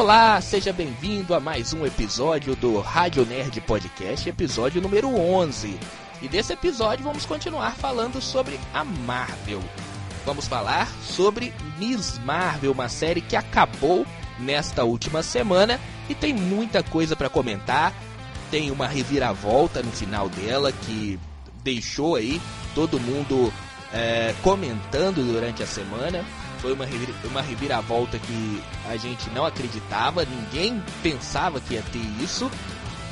Olá, seja bem-vindo a mais um episódio do Rádio Nerd Podcast, episódio número 11. E desse episódio vamos continuar falando sobre a Marvel. Vamos falar sobre Miss Marvel, uma série que acabou nesta última semana e tem muita coisa para comentar. Tem uma reviravolta no final dela que deixou aí todo mundo é, comentando durante a semana. Foi uma, uma reviravolta que a gente não acreditava, ninguém pensava que ia ter isso.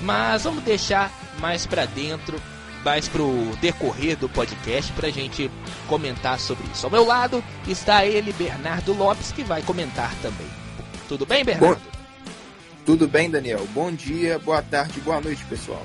Mas vamos deixar mais para dentro, mais pro decorrer do podcast pra gente comentar sobre isso. Ao meu lado está ele, Bernardo Lopes, que vai comentar também. Tudo bem, Bernardo? Bom, tudo bem, Daniel. Bom dia, boa tarde, boa noite, pessoal.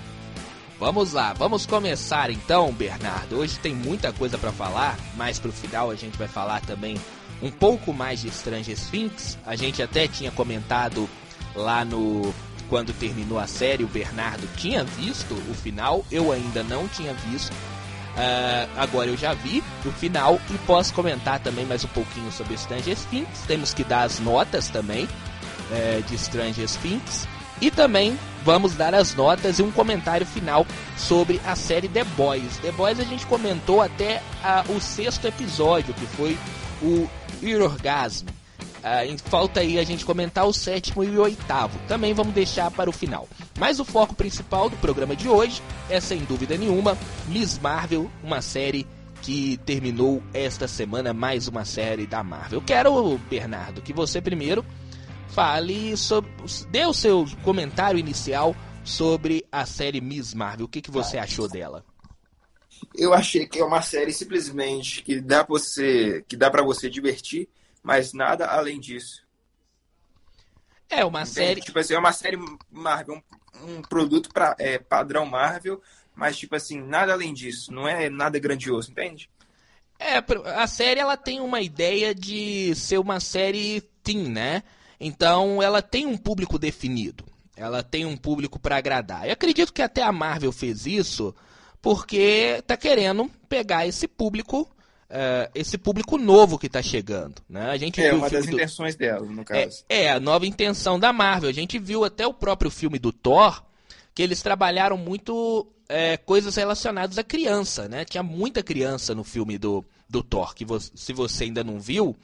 Vamos lá, vamos começar então, Bernardo. Hoje tem muita coisa para falar, mas pro final a gente vai falar também um pouco mais de Stranger Things. A gente até tinha comentado lá no quando terminou a série, o Bernardo tinha visto o final, eu ainda não tinha visto. Uh, agora eu já vi o final e posso comentar também mais um pouquinho sobre Stranger Things. Temos que dar as notas também uh, de Stranger Things. E também vamos dar as notas e um comentário final sobre a série The Boys. The Boys a gente comentou até uh, o sexto episódio, que foi o Orgasm. Uh, falta aí a gente comentar o sétimo e o oitavo. Também vamos deixar para o final. Mas o foco principal do programa de hoje é, sem dúvida nenhuma, Miss Marvel, uma série que terminou esta semana, mais uma série da Marvel. Eu quero, Bernardo, que você primeiro fale sobre. dê o seu comentário inicial sobre a série Miss Marvel. O que, que você achou dela? Eu achei que é uma série simplesmente que dá para você, que dá para você divertir, mas nada além disso. É uma Entende? série, tipo assim, é uma série Marvel, um, um produto para é, padrão Marvel, mas tipo assim, nada além disso, não é nada grandioso, entende? É, a série ela tem uma ideia de ser uma série teen, né? Então ela tem um público definido. Ela tem um público para agradar. Eu acredito que até a Marvel fez isso porque tá querendo pegar esse público, uh, esse público novo que tá chegando, né? A gente é uma das do... intenções dela, no caso. É, é, a nova intenção da Marvel. A gente viu até o próprio filme do Thor, que eles trabalharam muito é, coisas relacionadas à criança, né? Tinha muita criança no filme do, do Thor, que se você ainda não viu,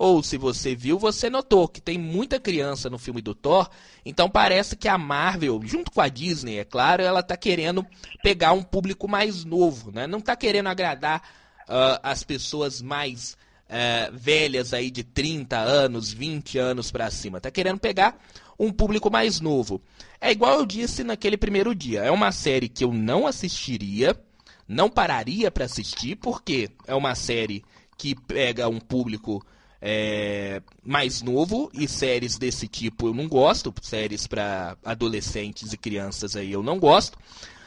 ou se você viu, você notou que tem muita criança no filme do Thor. Então parece que a Marvel, junto com a Disney, é claro, ela está querendo pegar um público mais novo, né? Não está querendo agradar uh, as pessoas mais uh, velhas aí de 30 anos, 20 anos para cima. Está querendo pegar um público mais novo. É igual eu disse naquele primeiro dia. É uma série que eu não assistiria, não pararia para assistir, porque é uma série que pega um público é, mais novo e séries desse tipo eu não gosto, séries para adolescentes e crianças aí eu não gosto,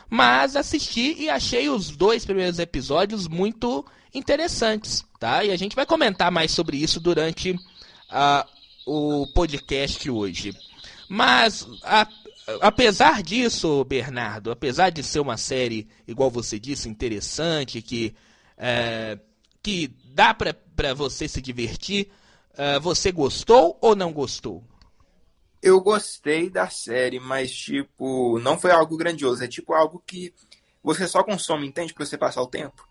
mas assisti e achei os dois primeiros episódios muito interessantes, tá? E a gente vai comentar mais sobre isso durante a, o podcast hoje. Mas a, apesar disso, Bernardo, apesar de ser uma série, igual você disse, interessante, que, é, que dá para você se divertir. Uh, você gostou ou não gostou? Eu gostei da série, mas tipo, não foi algo grandioso. É tipo algo que você só consome, entende? Pra você passar o tempo.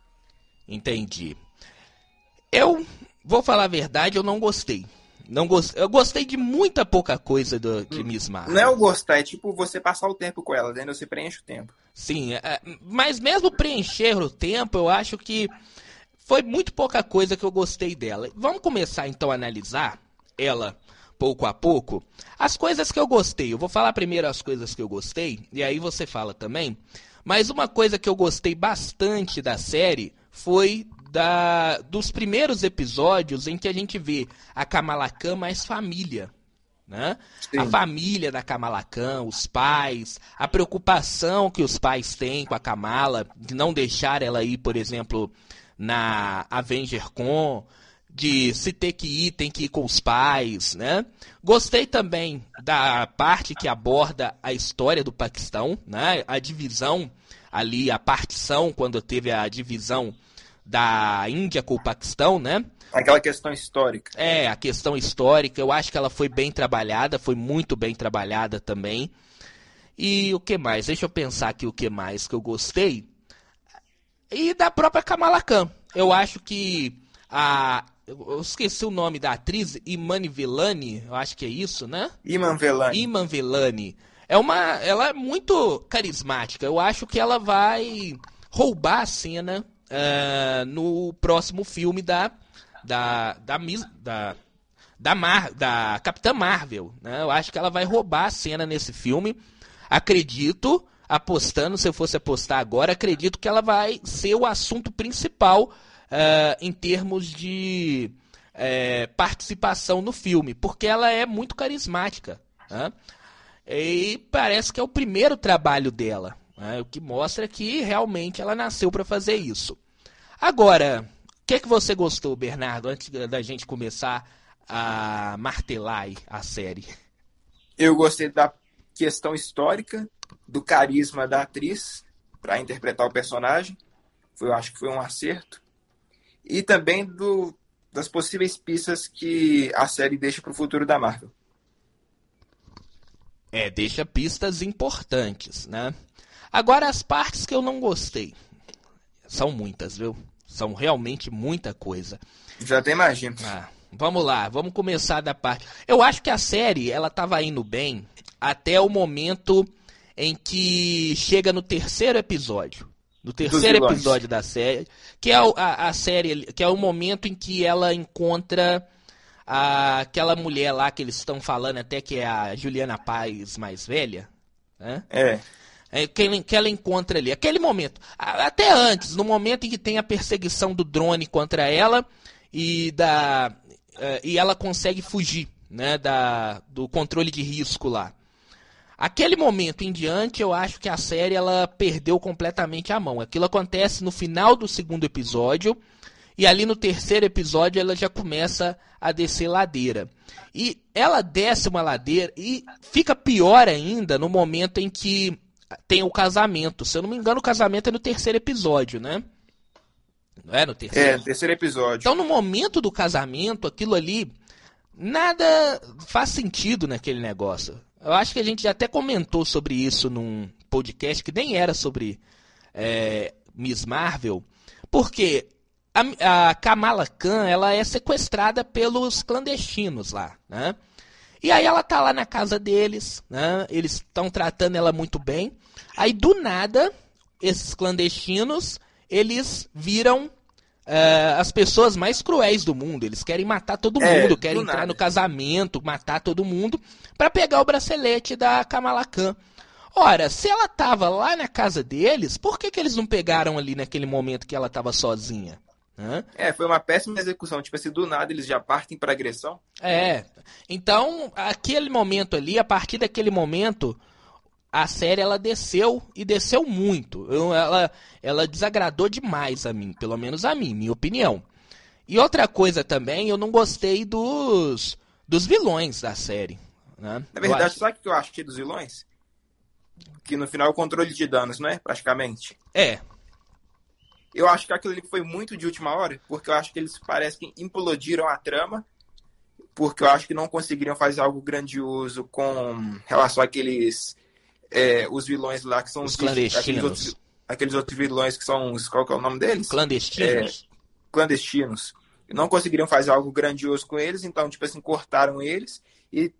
Entendi. Eu vou falar a verdade, eu não gostei. Não gost... Eu gostei de muita pouca coisa do... de Miss Marvel. Não é o gostar, é tipo você passar o tempo com ela, entendeu? Você preenche o tempo. Sim, é... mas mesmo preencher o tempo, eu acho que foi muito pouca coisa que eu gostei dela. Vamos começar então a analisar ela pouco a pouco. As coisas que eu gostei. Eu vou falar primeiro as coisas que eu gostei e aí você fala também. Mas uma coisa que eu gostei bastante da série foi da, dos primeiros episódios em que a gente vê a Kamala Khan mais família. Né? A família da Kamala Khan, os pais, a preocupação que os pais têm com a Kamala, de não deixar ela ir, por exemplo, na Avenger Con, de se ter que ir, tem que ir com os pais, né? Gostei também da parte que aborda a história do Paquistão, né? A divisão ali, a partição, quando teve a divisão da Índia com o Paquistão, né? Aquela questão histórica. É, a questão histórica, eu acho que ela foi bem trabalhada, foi muito bem trabalhada também. E o que mais? Deixa eu pensar aqui o que mais que eu gostei. E da própria Kamala Khan. Eu acho que a. Eu esqueci o nome da atriz, Imani Velani, eu acho que é isso, né? Iman Velani. Iman Velani. É uma, ela é muito carismática. Eu acho que ela vai roubar a cena uh, no próximo filme da da da da da, Mar, da Capitã Marvel. Né? Eu acho que ela vai roubar a cena nesse filme. Acredito, apostando, se eu fosse apostar agora, acredito que ela vai ser o assunto principal uh, em termos de uh, participação no filme, porque ela é muito carismática. E parece que é o primeiro trabalho dela, né? o que mostra que realmente ela nasceu para fazer isso. Agora, o que, é que você gostou, Bernardo, antes da gente começar a martelar a série? Eu gostei da questão histórica do carisma da atriz para interpretar o personagem. Foi, eu acho que foi um acerto. E também do, das possíveis pistas que a série deixa para o futuro da Marvel. É, deixa pistas importantes, né? Agora, as partes que eu não gostei. São muitas, viu? São realmente muita coisa. Já até imagino. Ah, vamos lá, vamos começar da parte. Eu acho que a série, ela tava indo bem até o momento em que chega no terceiro episódio. No terceiro episódio da série, que é a, a, série, que é o momento em que ela encontra a, aquela mulher lá que eles estão falando até que é a Juliana Paz mais velha, né? É. é que, que ela encontra ali. Aquele momento, até antes, no momento em que tem a perseguição do drone contra ela e da uh, e ela consegue fugir, né, da do controle de risco lá. Aquele momento em diante, eu acho que a série ela perdeu completamente a mão. Aquilo acontece no final do segundo episódio. E ali no terceiro episódio ela já começa a descer ladeira. E ela desce uma ladeira e fica pior ainda no momento em que tem o casamento. Se eu não me engano, o casamento é no terceiro episódio, né? Não é no terceiro? É, no terceiro episódio. Então, no momento do casamento, aquilo ali, nada faz sentido naquele negócio. Eu acho que a gente já até comentou sobre isso num podcast que nem era sobre é, Miss Marvel, porque a, a, Kamala Khan ela é sequestrada pelos clandestinos lá, né? E aí ela tá lá na casa deles, né? Eles estão tratando ela muito bem. Aí do nada, esses clandestinos, eles viram uh, as pessoas mais cruéis do mundo. Eles querem matar todo é, mundo, querem entrar nada. no casamento, matar todo mundo, para pegar o bracelete da Kamala Khan. Ora, se ela tava lá na casa deles, por que, que eles não pegaram ali naquele momento que ela tava sozinha? Hã? É, foi uma péssima execução. Tipo assim, do nada eles já partem para agressão. É. Então, aquele momento ali, a partir daquele momento, a série ela desceu e desceu muito. Eu, ela, ela desagradou demais a mim, pelo menos a mim, minha opinião. E outra coisa também, eu não gostei dos, dos vilões da série. Né? Na verdade, acho... sabe o que eu achei dos vilões? Que no final é o controle de danos, não é? Praticamente. É. Eu acho que aquilo ali foi muito de última hora, porque eu acho que eles parecem que implodiram a trama, porque eu acho que não conseguiriam fazer algo grandioso com relação àqueles é, os vilões lá que são os, os clandestinos. Aqueles outros, aqueles outros, vilões que são os. Qual que é o nome deles? Clandestinos. É, clandestinos. Não conseguiriam fazer algo grandioso com eles, então, tipo assim, cortaram eles e,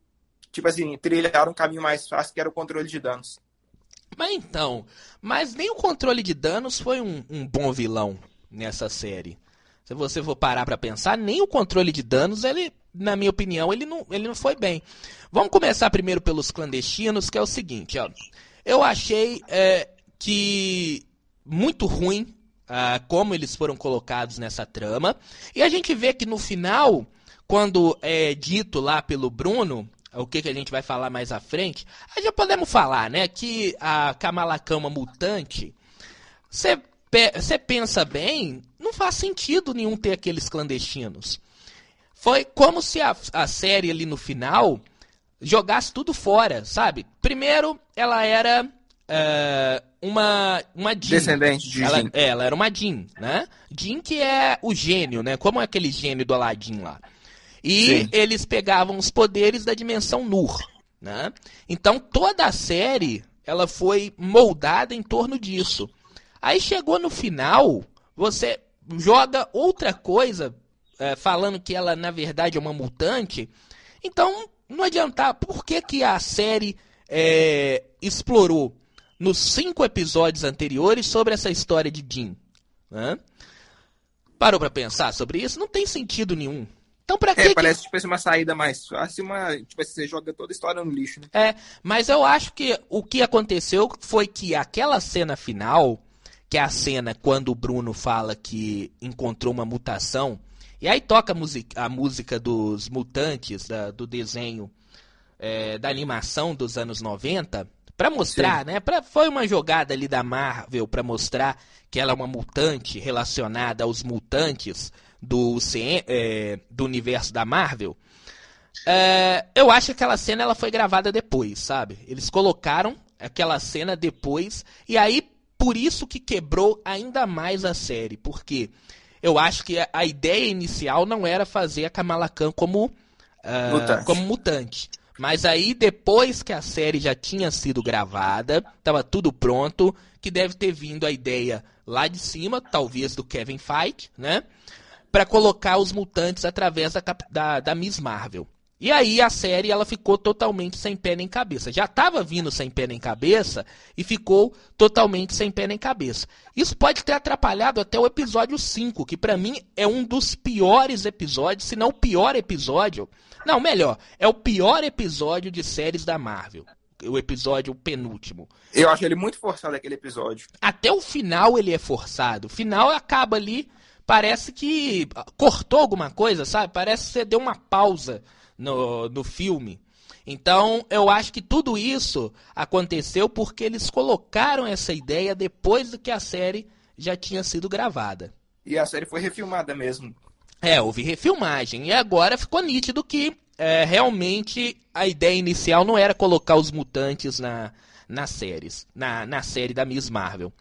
tipo assim, trilharam um caminho mais fácil que era o controle de danos. Mas então, mas nem o controle de danos foi um, um bom vilão nessa série. Se você for parar para pensar, nem o controle de danos, ele, na minha opinião, ele não, ele não foi bem. Vamos começar primeiro pelos clandestinos, que é o seguinte, ó. Eu achei é, que muito ruim uh, como eles foram colocados nessa trama. E a gente vê que no final, quando é dito lá pelo Bruno, o que, que a gente vai falar mais à frente, aí já podemos falar, né? Que a Kamala Kama mutante, você pensa bem, não faz sentido nenhum ter aqueles clandestinos. Foi como se a, a série ali no final jogasse tudo fora, sabe? Primeiro, ela era uh, uma, uma Jean. Descendente de ela, Jin. é, ela era uma Jean, né? Jean que é o gênio, né? Como é aquele gênio do Aladdin lá. E Sim. eles pegavam os poderes da dimensão Nur, né? Então toda a série, ela foi moldada em torno disso. Aí chegou no final, você joga outra coisa, é, falando que ela na verdade é uma mutante. Então não adianta. Por que, que a série é, explorou nos cinco episódios anteriores sobre essa história de Jin? né? Parou pra pensar sobre isso? Não tem sentido nenhum. Então pra que É, que- parece tipo assim, uma saída mais fácil, uma, tipo assim, você joga toda a história no lixo, né? É, mas eu acho que o que aconteceu foi que aquela cena final, que é a cena quando o Bruno fala que encontrou uma mutação, e aí toca a, musi- a música dos mutantes, da- do desenho, é, da animação dos anos 90, pra mostrar, né? Pra, foi uma jogada ali da Marvel pra mostrar que ela é uma mutante relacionada aos mutantes do, é, do universo da Marvel. É, eu acho que aquela cena ela foi gravada depois, sabe? Eles colocaram aquela cena depois e aí por isso que quebrou ainda mais a série, porque eu acho que a, ideia inicial não era fazer a Kamala Khan como ah, Mutante. como mutante. Mas aí depois que a série já tinha sido gravada, tava tudo pronto, que deve ter vindo a ideia lá de cima, talvez do Kevin Feige, né? Pra colocar os mutantes através da, da, da Miss Marvel. E aí a série ela ficou totalmente sem pé nem cabeça. Já estava vindo sem pé nem cabeça e ficou totalmente sem pé nem cabeça. Isso pode ter atrapalhado até o episódio 5, que pra mim é um dos piores episódios, se não o pior episódio. Não, melhor, é o pior episódio de séries da Marvel. O episódio penúltimo. Eu acho ele muito forçado aquele episódio. Até o final ele é forçado. O final acaba ali, parece que cortou alguma coisa, sabe? Parece que você deu uma pausa no, no filme. Então, eu acho que tudo isso aconteceu porque eles colocaram essa ideia depois do que a série já tinha sido gravada. E a série foi refilmada mesmo. É, houve refilmagem. E agora ficou nítido que é, realmente a ideia inicial não era colocar os mutantes na, nas séries, na, na série da Miss Marvel.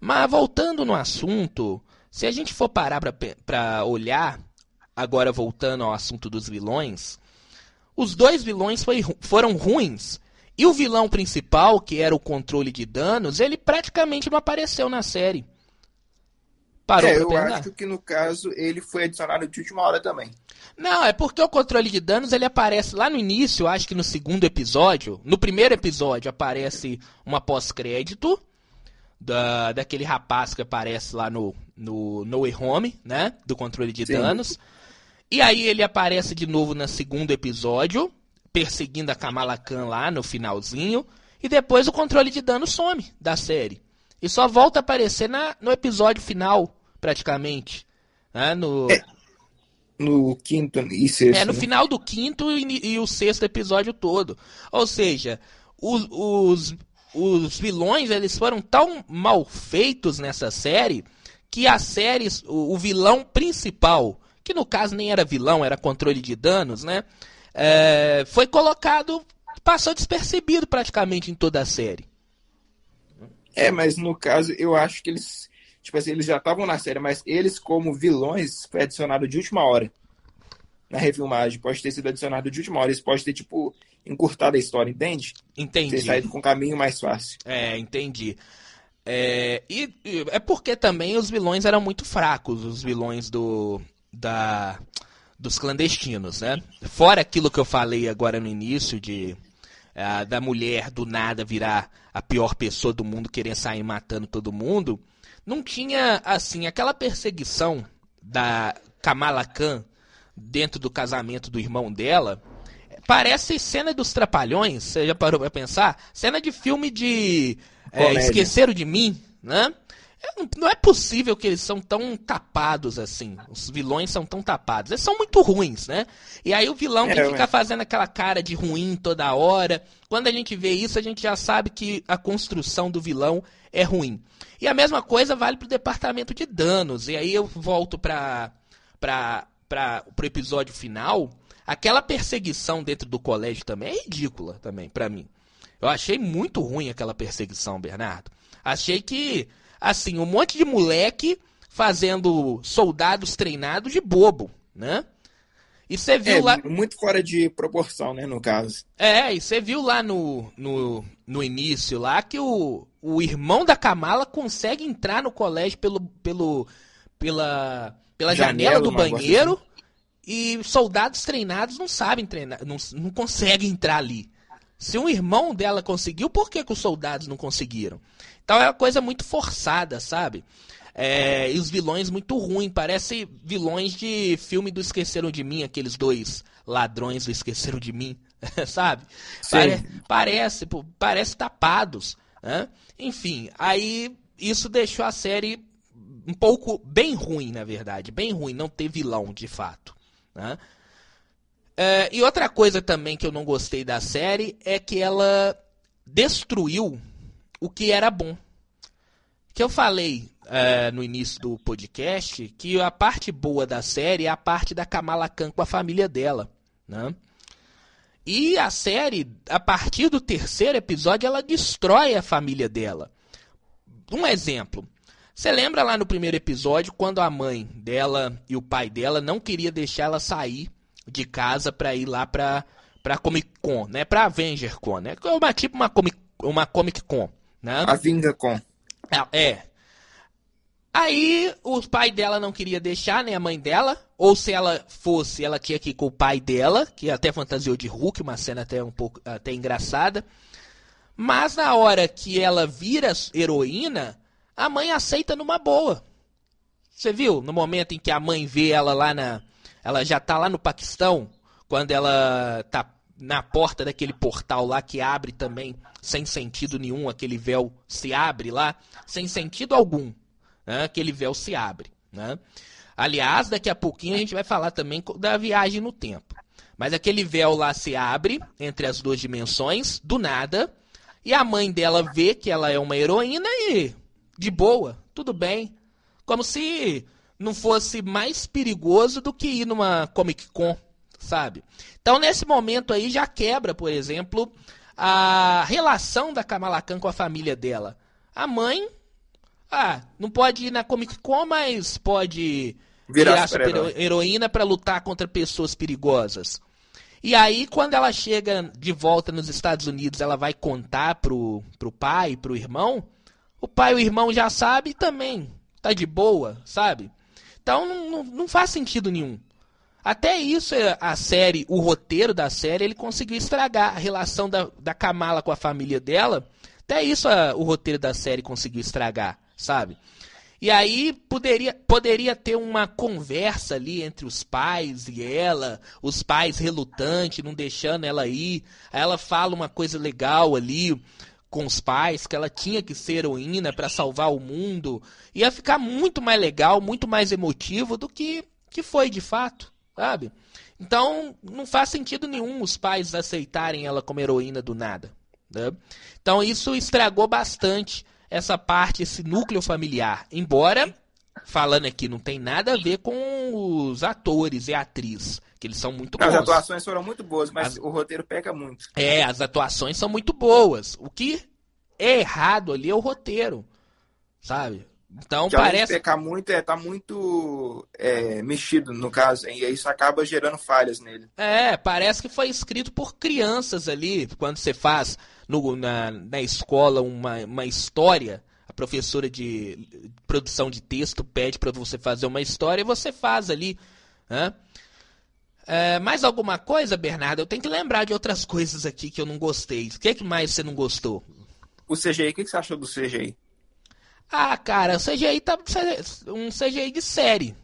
Mas voltando no assunto, se a gente for parar pra pra olhar, agora voltando ao assunto dos vilões, os dois vilões foi foram ruins. E o vilão principal, que era o controle de danos, ele praticamente não apareceu na série. Parou é, eu pensar? acho que no caso ele foi adicionado de última hora também. Não, é porque o controle de danos ele aparece lá no início, acho que no segundo episódio. No primeiro episódio aparece uma pós-crédito da, daquele rapaz que aparece lá no, no No Way Home, né? Do controle de Sim. danos. E aí ele aparece de novo no segundo episódio, perseguindo a Kamala Khan lá no finalzinho. E depois o controle de danos some da série. E só volta a aparecer na, no episódio final, praticamente. Né? No, É, No quinto e sexto. é, no né? final do quinto e, e o sexto episódio todo. Ou seja, os, os, os vilões eles foram tão mal feitos nessa série que a série, o, o vilão principal, que no caso nem era vilão, era controle de danos, né? é, foi colocado, passou despercebido praticamente em toda a série. É, mas no caso eu acho que eles. Tipo assim, eles já estavam na série, mas eles, como vilões, foi adicionado de última hora. Na refilmagem. Pode ter sido adicionado de última hora. Eles podem ter, tipo, encurtado a história, entende? Entendi. Ter saído com um caminho mais fácil. É, entendi. É, e, e é porque também os vilões eram muito fracos, os vilões do da dos clandestinos, né? Fora aquilo que eu falei agora no início de ah, da mulher do nada virar a pior pessoa do mundo, querer sair matando todo mundo, não tinha assim aquela perseguição da Kamala Khan dentro do casamento do irmão dela. Parece cena dos Trapalhões, você já parou pra pensar? Cena de filme de é. Esqueceram de Mim, né? É, não- é possível que eles são tão tapados assim. Os vilões são tão tapados. Eles são muito ruins, né? E aí o vilão que É, fica fazendo aquela cara de ruim toda hora. Quando a gente vê isso, a gente já sabe que a construção do vilão é ruim. E a mesma coisa vale pro departamento de danos. E aí eu volto pra, pra, pra, pro episódio final. Aquela perseguição dentro do colégio também é ridícula também, pra mim. Eu achei muito ruim aquela perseguição, Bernardo. Achei que, assim, um monte de moleque fazendo soldados treinados de bobo, né? E você viu É, lá. muito fora de proporção, né, no caso. É, e você viu lá no, no, no início lá que o, o irmão da Kamala consegue entrar no colégio pelo, pelo, pela, pela janela, Janela, do banheiro e soldados treinados não sabem treinar, não, não conseguem entrar ali. Se um irmão dela conseguiu, por que, que os soldados não conseguiram? Então é uma coisa muito forçada, sabe? É, e os vilões muito ruins, parece vilões de filme do Esqueceram de Mim, aqueles dois ladrões do Esqueceram de Mim, sabe? Pare- parece, parece tapados, né? Enfim, aí isso deixou a série um pouco bem ruim, na verdade, bem ruim, não ter vilão de fato, né? É, e outra coisa também que eu não gostei da série é que ela destruiu o que era bom. Que eu falei é, no início do podcast que a parte boa da série é a parte da Kamala Khan com a família dela, né? E a série, a partir do terceiro episódio, ela destrói a família dela. Um exemplo. Você lembra lá no primeiro episódio quando a mãe dela e o pai dela não queria deixar ela sair de casa pra ir lá pra, pra Comic Con, né? Pra Avenger Con, né? É uma, tipo uma Comic, uma Comic Con, né? A vinda com. É, É. Aí o pai dela não queria deixar, nem a mãe dela. Ou se ela fosse, ela tinha que ir com o pai dela, que até fantasiou de Hulk, uma cena até um pouco até engraçada. Mas na hora que ela vira heroína, a mãe aceita numa boa. Você viu? No momento em que a mãe vê ela lá na. Ela já tá lá no Paquistão, quando ela tá na porta daquele portal lá que abre também, sem sentido nenhum, aquele véu se abre lá, sem sentido algum. Né? Aquele véu se abre. Né? Aliás, daqui a pouquinho a gente vai falar também da viagem no tempo. Mas aquele véu lá se abre entre as duas dimensões, do nada, e a mãe dela vê que ela é uma heroína e, de boa, tudo bem. Como se não fosse mais perigoso do que ir numa Comic Con, sabe? Então, nesse momento aí, já quebra, por exemplo, a relação da Kamala Khan com a família dela. A mãe, ah, não pode ir na Comic Con, mas pode Virar virar super heroína para lutar contra pessoas perigosas. E aí, quando ela chega de volta nos Estados Unidos, ela vai contar pro, pro pai, pro irmão. O pai e o irmão já sabe também. Tá de boa, sabe? Então não, não, não faz sentido nenhum. Até isso, é, a série, o roteiro da série, ele conseguiu estragar a relação da, da Kamala com a família dela. Até isso a- o roteiro da série conseguiu estragar, sabe? E aí poderia, poderia ter uma conversa ali entre os pais e ela, os pais relutantes, não deixando ela ir. Aí ela fala uma coisa legal ali com os pais, que ela tinha que ser heroína para salvar o mundo. Ia ficar muito mais legal, muito mais emotivo do que, que foi de fato, sabe? Então não faz sentido nenhum os pais aceitarem ela como heroína do nada. né? Então isso estragou bastante essa parte, esse núcleo familiar. Embora, falando aqui, não tem nada a ver com os atores e atriz, que eles são muito Não, as bons. atuações foram muito boas, mas As- o roteiro pega muito. É, as atuações são muito boas. O que é errado ali é o roteiro, sabe? Então Que parece. pecar muito, é, tá muito é, mexido, no caso, e isso acaba gerando falhas nele. É, parece que foi escrito por crianças ali. Quando você faz no- na, na escola uma, uma história, a professora de produção de texto pede para você fazer uma história e você faz ali. né? É, mais alguma coisa, Bernardo? Eu tenho que lembrar de outras coisas aqui que eu não gostei. O que, que mais você não gostou? O CGI, o que que você achou do CGI? Ah, cara, o CGI tá um CGI de série.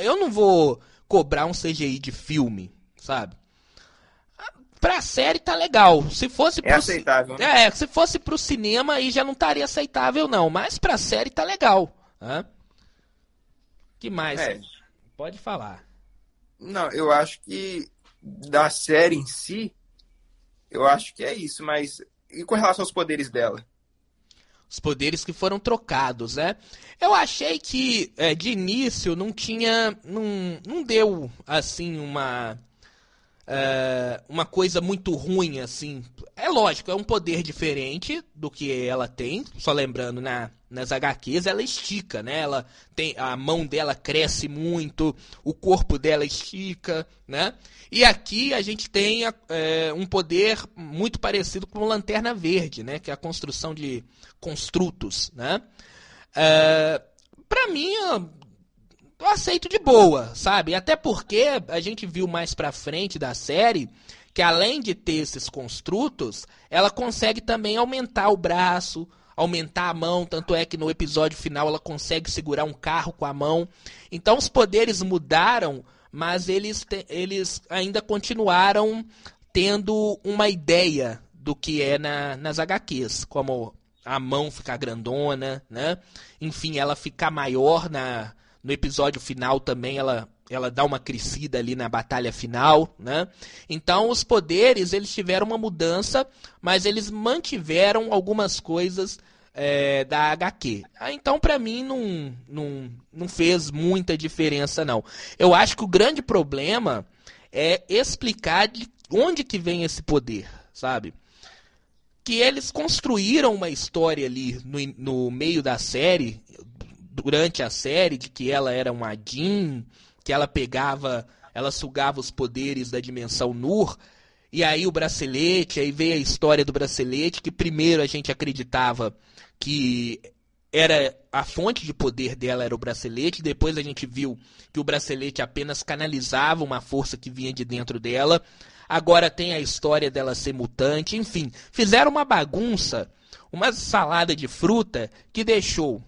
Eu não vou cobrar um CGI de filme, sabe? Pra série tá legal. Se fosse É aceitável, né? É, se fosse pro cinema aí já não estaria aceitável não, mas pra série tá legal. Hã? Que mais? É. Pode falar. Não, eu acho que da série em si, eu acho que é isso, mas e com relação aos poderes dela? Os poderes que foram trocados, né? Eu achei que é, de início não tinha. Não, não deu assim uma. é, uma coisa muito ruim, assim. É lógico, é um poder diferente do que ela tem. Só lembrando, na, nas HQs ela estica, né? Ela tem, a mão dela cresce muito, o corpo dela estica, né? E aqui a gente tem é, um poder muito parecido com o Lanterna Verde, né? Que é a construção de construtos, né? É, para mim, eu aceito de boa, sabe? Até porque a gente viu mais pra frente da série que além de ter esses construtos, ela consegue também aumentar o braço, aumentar a mão, tanto é que no episódio final ela consegue segurar um carro com a mão. Então os poderes mudaram, mas eles, eles ainda continuaram tendo uma ideia do que é na, nas HQs, como a mão ficar grandona, né? Enfim, ela ficar maior na, no episódio final também ela ela dá uma crescida ali na batalha final, né? Então os poderes eles tiveram uma mudança, mas eles mantiveram algumas coisas é, da HQ. Ah, então para mim não, não, não fez muita diferença não. Eu acho que o grande problema é explicar de onde que vem esse poder, sabe? Que eles construíram uma história ali no, no meio da série, durante a série de que ela era uma Jean, que ela pegava, ela sugava os poderes da dimensão Nur, e aí o bracelete, aí veio a história do bracelete, que primeiro a gente acreditava que era a fonte de poder dela era o bracelete, depois a gente viu que o bracelete apenas canalizava uma força que vinha de dentro dela. Agora tem a história dela ser mutante, enfim, fizeram uma bagunça, uma salada de fruta que deixou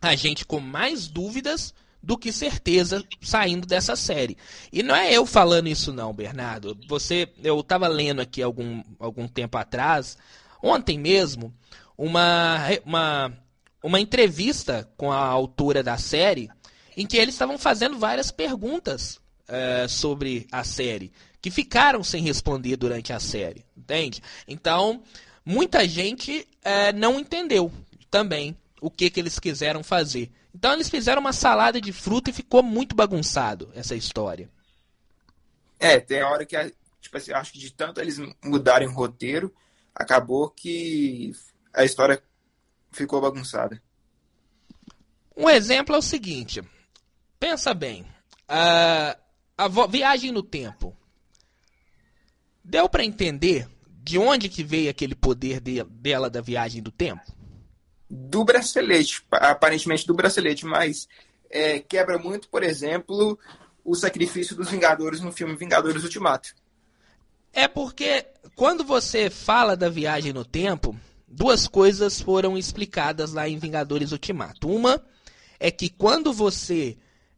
a gente com mais dúvidas do que certeza saindo dessa série. E não é eu falando isso não, Bernardo. Você, eu estava lendo aqui algum, algum tempo atrás, ontem mesmo, uma, uma, uma entrevista com a autora da série, em que eles estavam fazendo várias perguntas é, sobre a série, que ficaram sem responder durante a série, entende? Então, muita gente é, não entendeu também o que, que eles quiseram fazer. Então eles fizeram uma salada de fruta e ficou muito bagunçado essa história. É, tem hora que, tipo assim, acho que de tanto eles mudarem o roteiro, acabou que a história ficou bagunçada. Um exemplo é o seguinte: pensa bem, a, a viagem no tempo. Deu para entender de onde que veio aquele poder de, dela da viagem do tempo? Do bracelete, aparentemente do bracelete, mas é, quebra muito, por exemplo, o sacrifício dos Vingadores no filme Vingadores Ultimato. É porque quando você fala da viagem no tempo, duas coisas foram explicadas lá em Vingadores Ultimato. Uma é que quando você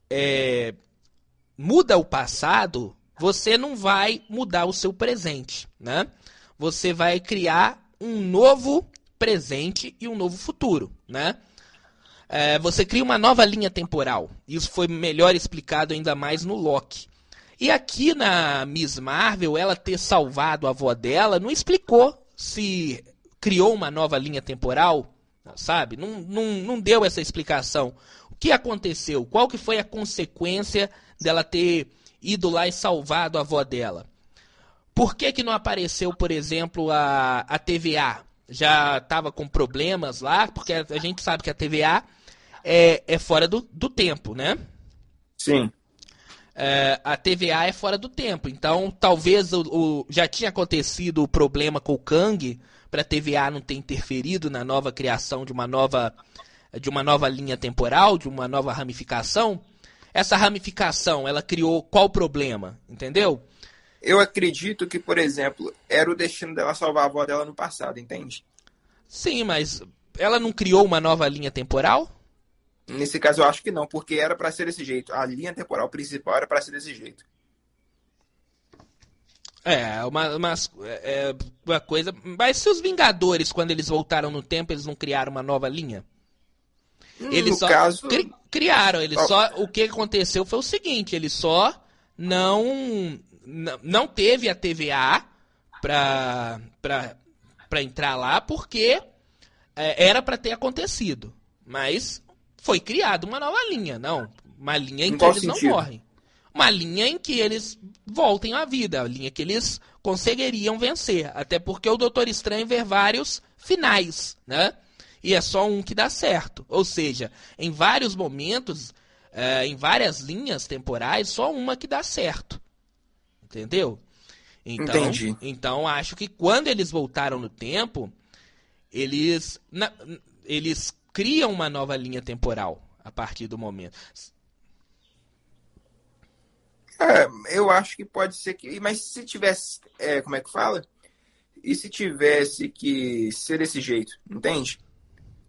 é, muda o passado, você não vai mudar o seu presente, né? Você vai criar um novo presente e um novo futuro, né? É, você cria uma nova linha temporal. Isso foi melhor explicado ainda mais no Loki. E aqui na Miss Marvel, ela ter salvado a avó dela não explicou se criou uma nova linha temporal, sabe? Não, não, não deu essa explicação. O que aconteceu? Qual que foi a consequência dela ter ido lá e salvado a avó dela? Por que, que não apareceu, por exemplo, a, a TVA? Já estava com problemas lá, porque a gente sabe que a TVA é, é fora do, do tempo, né? Sim. É, a TVA é fora do tempo. Então, talvez o, o, já tinha acontecido o problema com o Kang para a TVA não ter interferido na nova criação de uma nova de uma nova linha temporal, de uma nova ramificação. Essa ramificação, ela criou qual problema, entendeu? Eu acredito que, por exemplo, era o destino dela salvar a avó dela no passado, entende? Sim, mas ela não criou uma nova linha temporal? Nesse caso, eu acho que não, porque era para ser desse jeito. A linha temporal principal era para ser desse jeito. É, uma, uma, é, uma coisa. Mas se os Vingadores, quando eles voltaram no tempo, eles não criaram uma nova linha? Hum, eles no só caso... cri, criaram. Eles oh. só. O que aconteceu foi o seguinte: eles só não não teve a TVA para entrar lá porque é, era para ter acontecido. Mas foi criada uma nova linha, não. Uma linha em, em que eles sentido? não morrem. uma linha em que eles voltem à vida, a linha que eles conseguiriam vencer. Até porque o Doutor Estranho vê vários finais, né? E é só um que dá certo. Ou seja, em vários momentos, é, em várias linhas temporais, só uma que dá certo. Entendeu? Então, Entendi. então acho que quando eles voltaram no tempo, eles, na, eles criam uma nova linha temporal a partir do momento. É, eu acho que pode ser que. Mas se tivesse. É, como é que fala? E se tivesse que ser desse jeito, entende?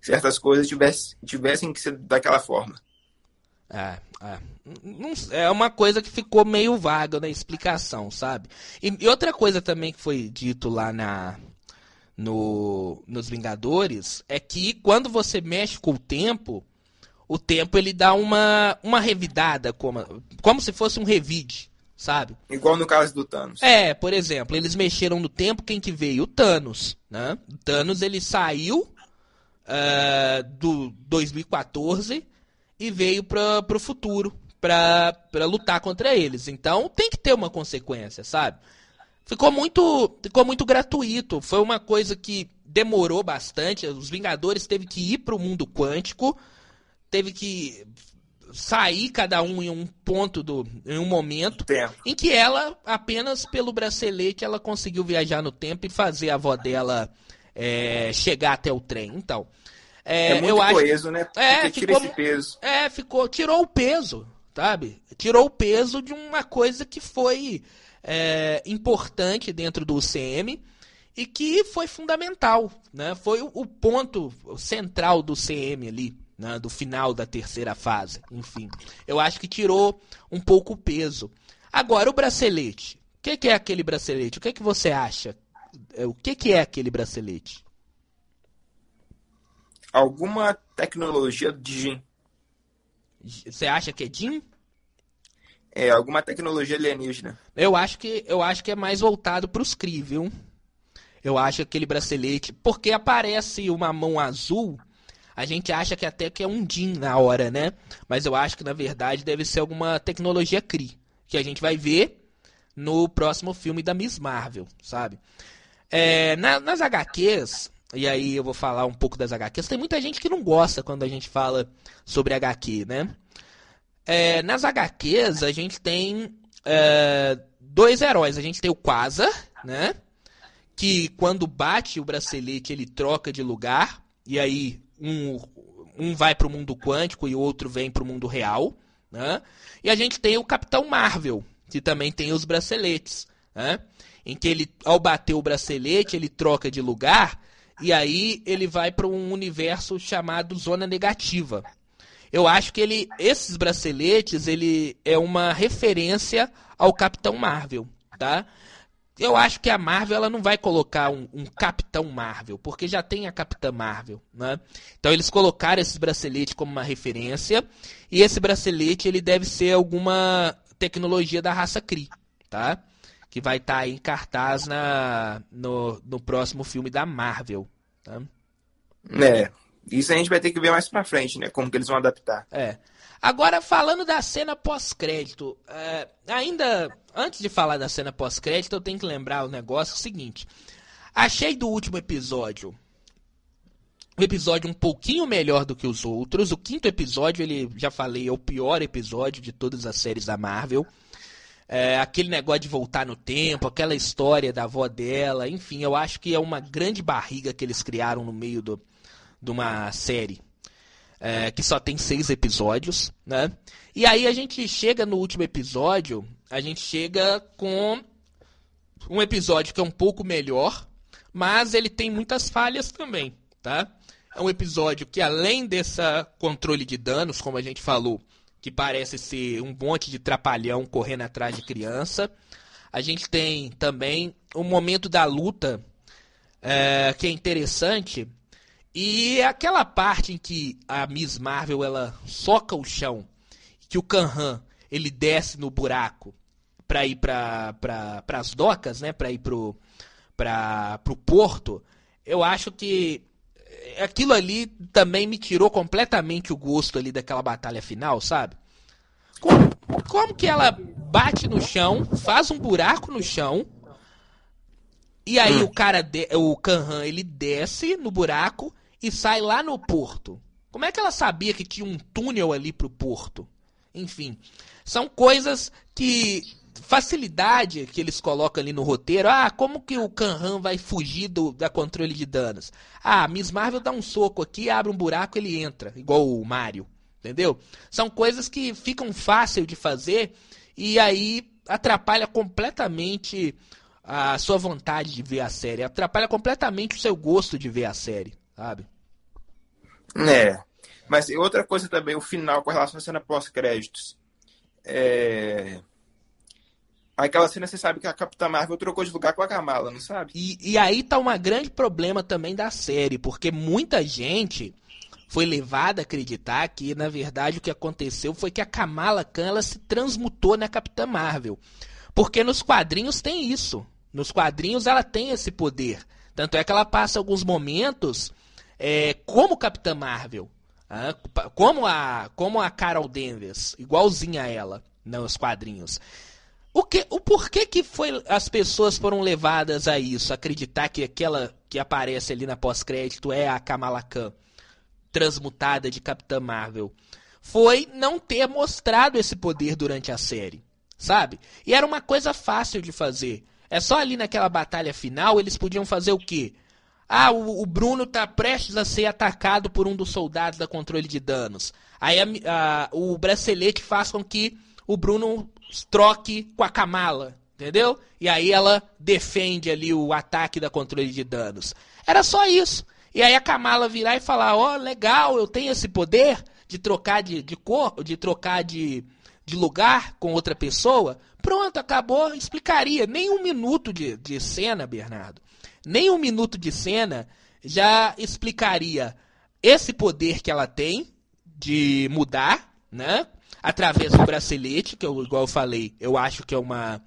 Certas coisas tivesse, tivessem que ser daquela forma. É, é. Não- é uma coisa que ficou meio vaga na explicação, sabe? E, e outra coisa também que foi dito lá na no, nos Vingadores é que quando você mexe com o tempo, o tempo ele dá uma, uma revidada, como, como se fosse um revide, sabe? Igual no caso do Thanos. É, por exemplo, eles mexeram no tempo, quem que veio? O Thanos, né? O Thanos, ele saiu ah, do 2014 e veio para pro futuro pra, pra lutar contra eles. Então, tem que ter uma consequência, sabe? Ficou muito, ficou muito gratuito. Foi uma coisa que demorou bastante. Os Vingadores teve que ir pro mundo quântico, teve que sair cada um em um ponto do, em um momento Tempo. em que ela, apenas pelo bracelete, ela conseguiu viajar no tempo e fazer a avó dela é, chegar até o trem. Então, é, É, muito eu acho coeso, né? É, Porque tira ficou- esse peso. é, ficou, tirou o peso, sabe? Tirou o peso de uma coisa que foi é, importante dentro do UCM e que foi fundamental, né? Foi o, o ponto central do CM ali, né? do final da terceira fase, enfim. Eu acho que tirou um pouco o peso. Agora, o bracelete. O que, que é aquele bracelete? O que, que você acha? É, O que, que é aquele bracelete? Alguma tecnologia de Jin. Você acha que é Jin? É, alguma tecnologia alienígena. Eu acho que eu acho que é mais voltado para os Kree, viu? Eu acho que aquele bracelete, porque aparece uma mão azul, a gente acha que até que é um Jin na hora, né? Mas eu acho que na verdade deve ser alguma tecnologia Kree, que a gente vai ver no próximo filme da Miss Marvel, sabe? É, na- nas HQs, e aí eu vou falar um pouco das HQs, tem muita gente que não gosta quando a gente fala sobre HQ, né? É, nas HQs a gente tem é, dois heróis. A gente tem o Quasar, né? Que quando bate o bracelete ele troca de lugar. E aí um, um vai pro mundo quântico e o outro vem pro mundo real. Né? E a gente tem o Capitão Marvel, que também tem os braceletes. Né? Em que ele, ao bater o bracelete, ele troca de lugar. E aí ele vai para um universo chamado Zona Negativa. Eu acho que ele, esses braceletes, ele é uma referência ao Capitão Marvel, tá? Eu acho que a Marvel ela não vai colocar um, um Capitão Marvel, porque já tem a Capitã Marvel, né? Então eles colocaram esses braceletes como uma referência, e esse bracelete ele deve ser alguma tecnologia da raça Kree, tá? Que vai estar aí em cartaz na, no, no próximo filme da Marvel, tá? É. Isso a gente vai ter que ver mais pra frente, né? Como que eles vão adaptar. É. Agora, falando da cena pós-crédito, é, ainda antes de falar da cena pós-crédito, eu tenho que lembrar o negócio seguinte. Achei do último episódio um episódio um pouquinho melhor do que os outros. O quinto episódio, ele já falei, é o pior episódio de todas as séries da Marvel. É, aquele negócio de voltar no tempo, aquela história da avó dela, enfim, eu acho que é uma grande barriga que eles criaram no meio do, de uma série é, que só tem seis episódios, né? E aí a gente chega no último episódio, a gente chega com um episódio que é um pouco melhor, mas ele tem muitas falhas também, tá? É um episódio que além dessa controle de danos, como a gente falou, que parece ser um monte de trapalhão correndo atrás de criança, a gente tem também o momento da luta é, que é interessante. E é aquela parte em que a Miss Marvel ela soca o chão, que o Kanhan ele desce no buraco para ir para pra, as docas, né, para ir pro para pro porto, eu acho que aquilo ali também me tirou completamente o gosto ali daquela batalha final, sabe? Com- como que ela bate no chão, faz um buraco no chão, e aí hum. o cara, de, o Kanhan, ele desce no buraco e sai lá no porto. Como é que ela sabia que tinha um túnel ali pro porto? Enfim, são coisas que facilidade que eles colocam ali no roteiro. Ah, como que o Kanhan vai fugir do da controle de danos? Ah, Miss Marvel dá um soco aqui, abre um buraco, ele entra, igual o Mario, entendeu? São coisas que ficam fácil de fazer e aí atrapalha completamente a sua vontade de ver a série, atrapalha completamente o seu gosto de ver a série, sabe? É. Mas outra coisa também, o final com relação à cena pós-créditos. É... Aquela cena você sabe que a Capitã Marvel trocou de lugar com a Kamala, não sabe? E, e aí tá um grande problema também da série, porque muita gente foi levada a acreditar que, na verdade, o que aconteceu foi que a Kamala Khan ela se transmutou na Capitã Marvel. Porque nos quadrinhos tem isso. Nos quadrinhos ela tem esse poder. Tanto é que ela passa alguns momentos é, como Capitã Marvel. como, a, como a Carol Danvers, igualzinha a ela nos quadrinhos. O, que, o porquê que foi, as pessoas foram levadas a isso? Acreditar que aquela que aparece ali na pós-crédito é a Kamala Khan? transmutada de Capitã Marvel foi não ter mostrado esse poder durante a série, sabe? E era uma coisa fácil de fazer. É só ali naquela batalha final eles podiam fazer o quê? Ah, o, o Bruno tá prestes a ser atacado por um dos soldados da controle de danos. Aí a, a, o bracelete faz com que o Bruno troque com a Kamala, entendeu? E aí ela defende ali o ataque da controle de danos. Era só isso. E aí a Kamala virar e falar, ó, oh, legal, eu tenho esse poder de trocar de, de cor, de trocar de, de lugar com outra pessoa. Pronto, acabou, explicaria. Nem um minuto de, de cena, Bernardo. Nem um minuto de cena já explicaria esse poder que ela tem de mudar, né? Através do bracelete, que eu, igual eu falei, eu acho que é uma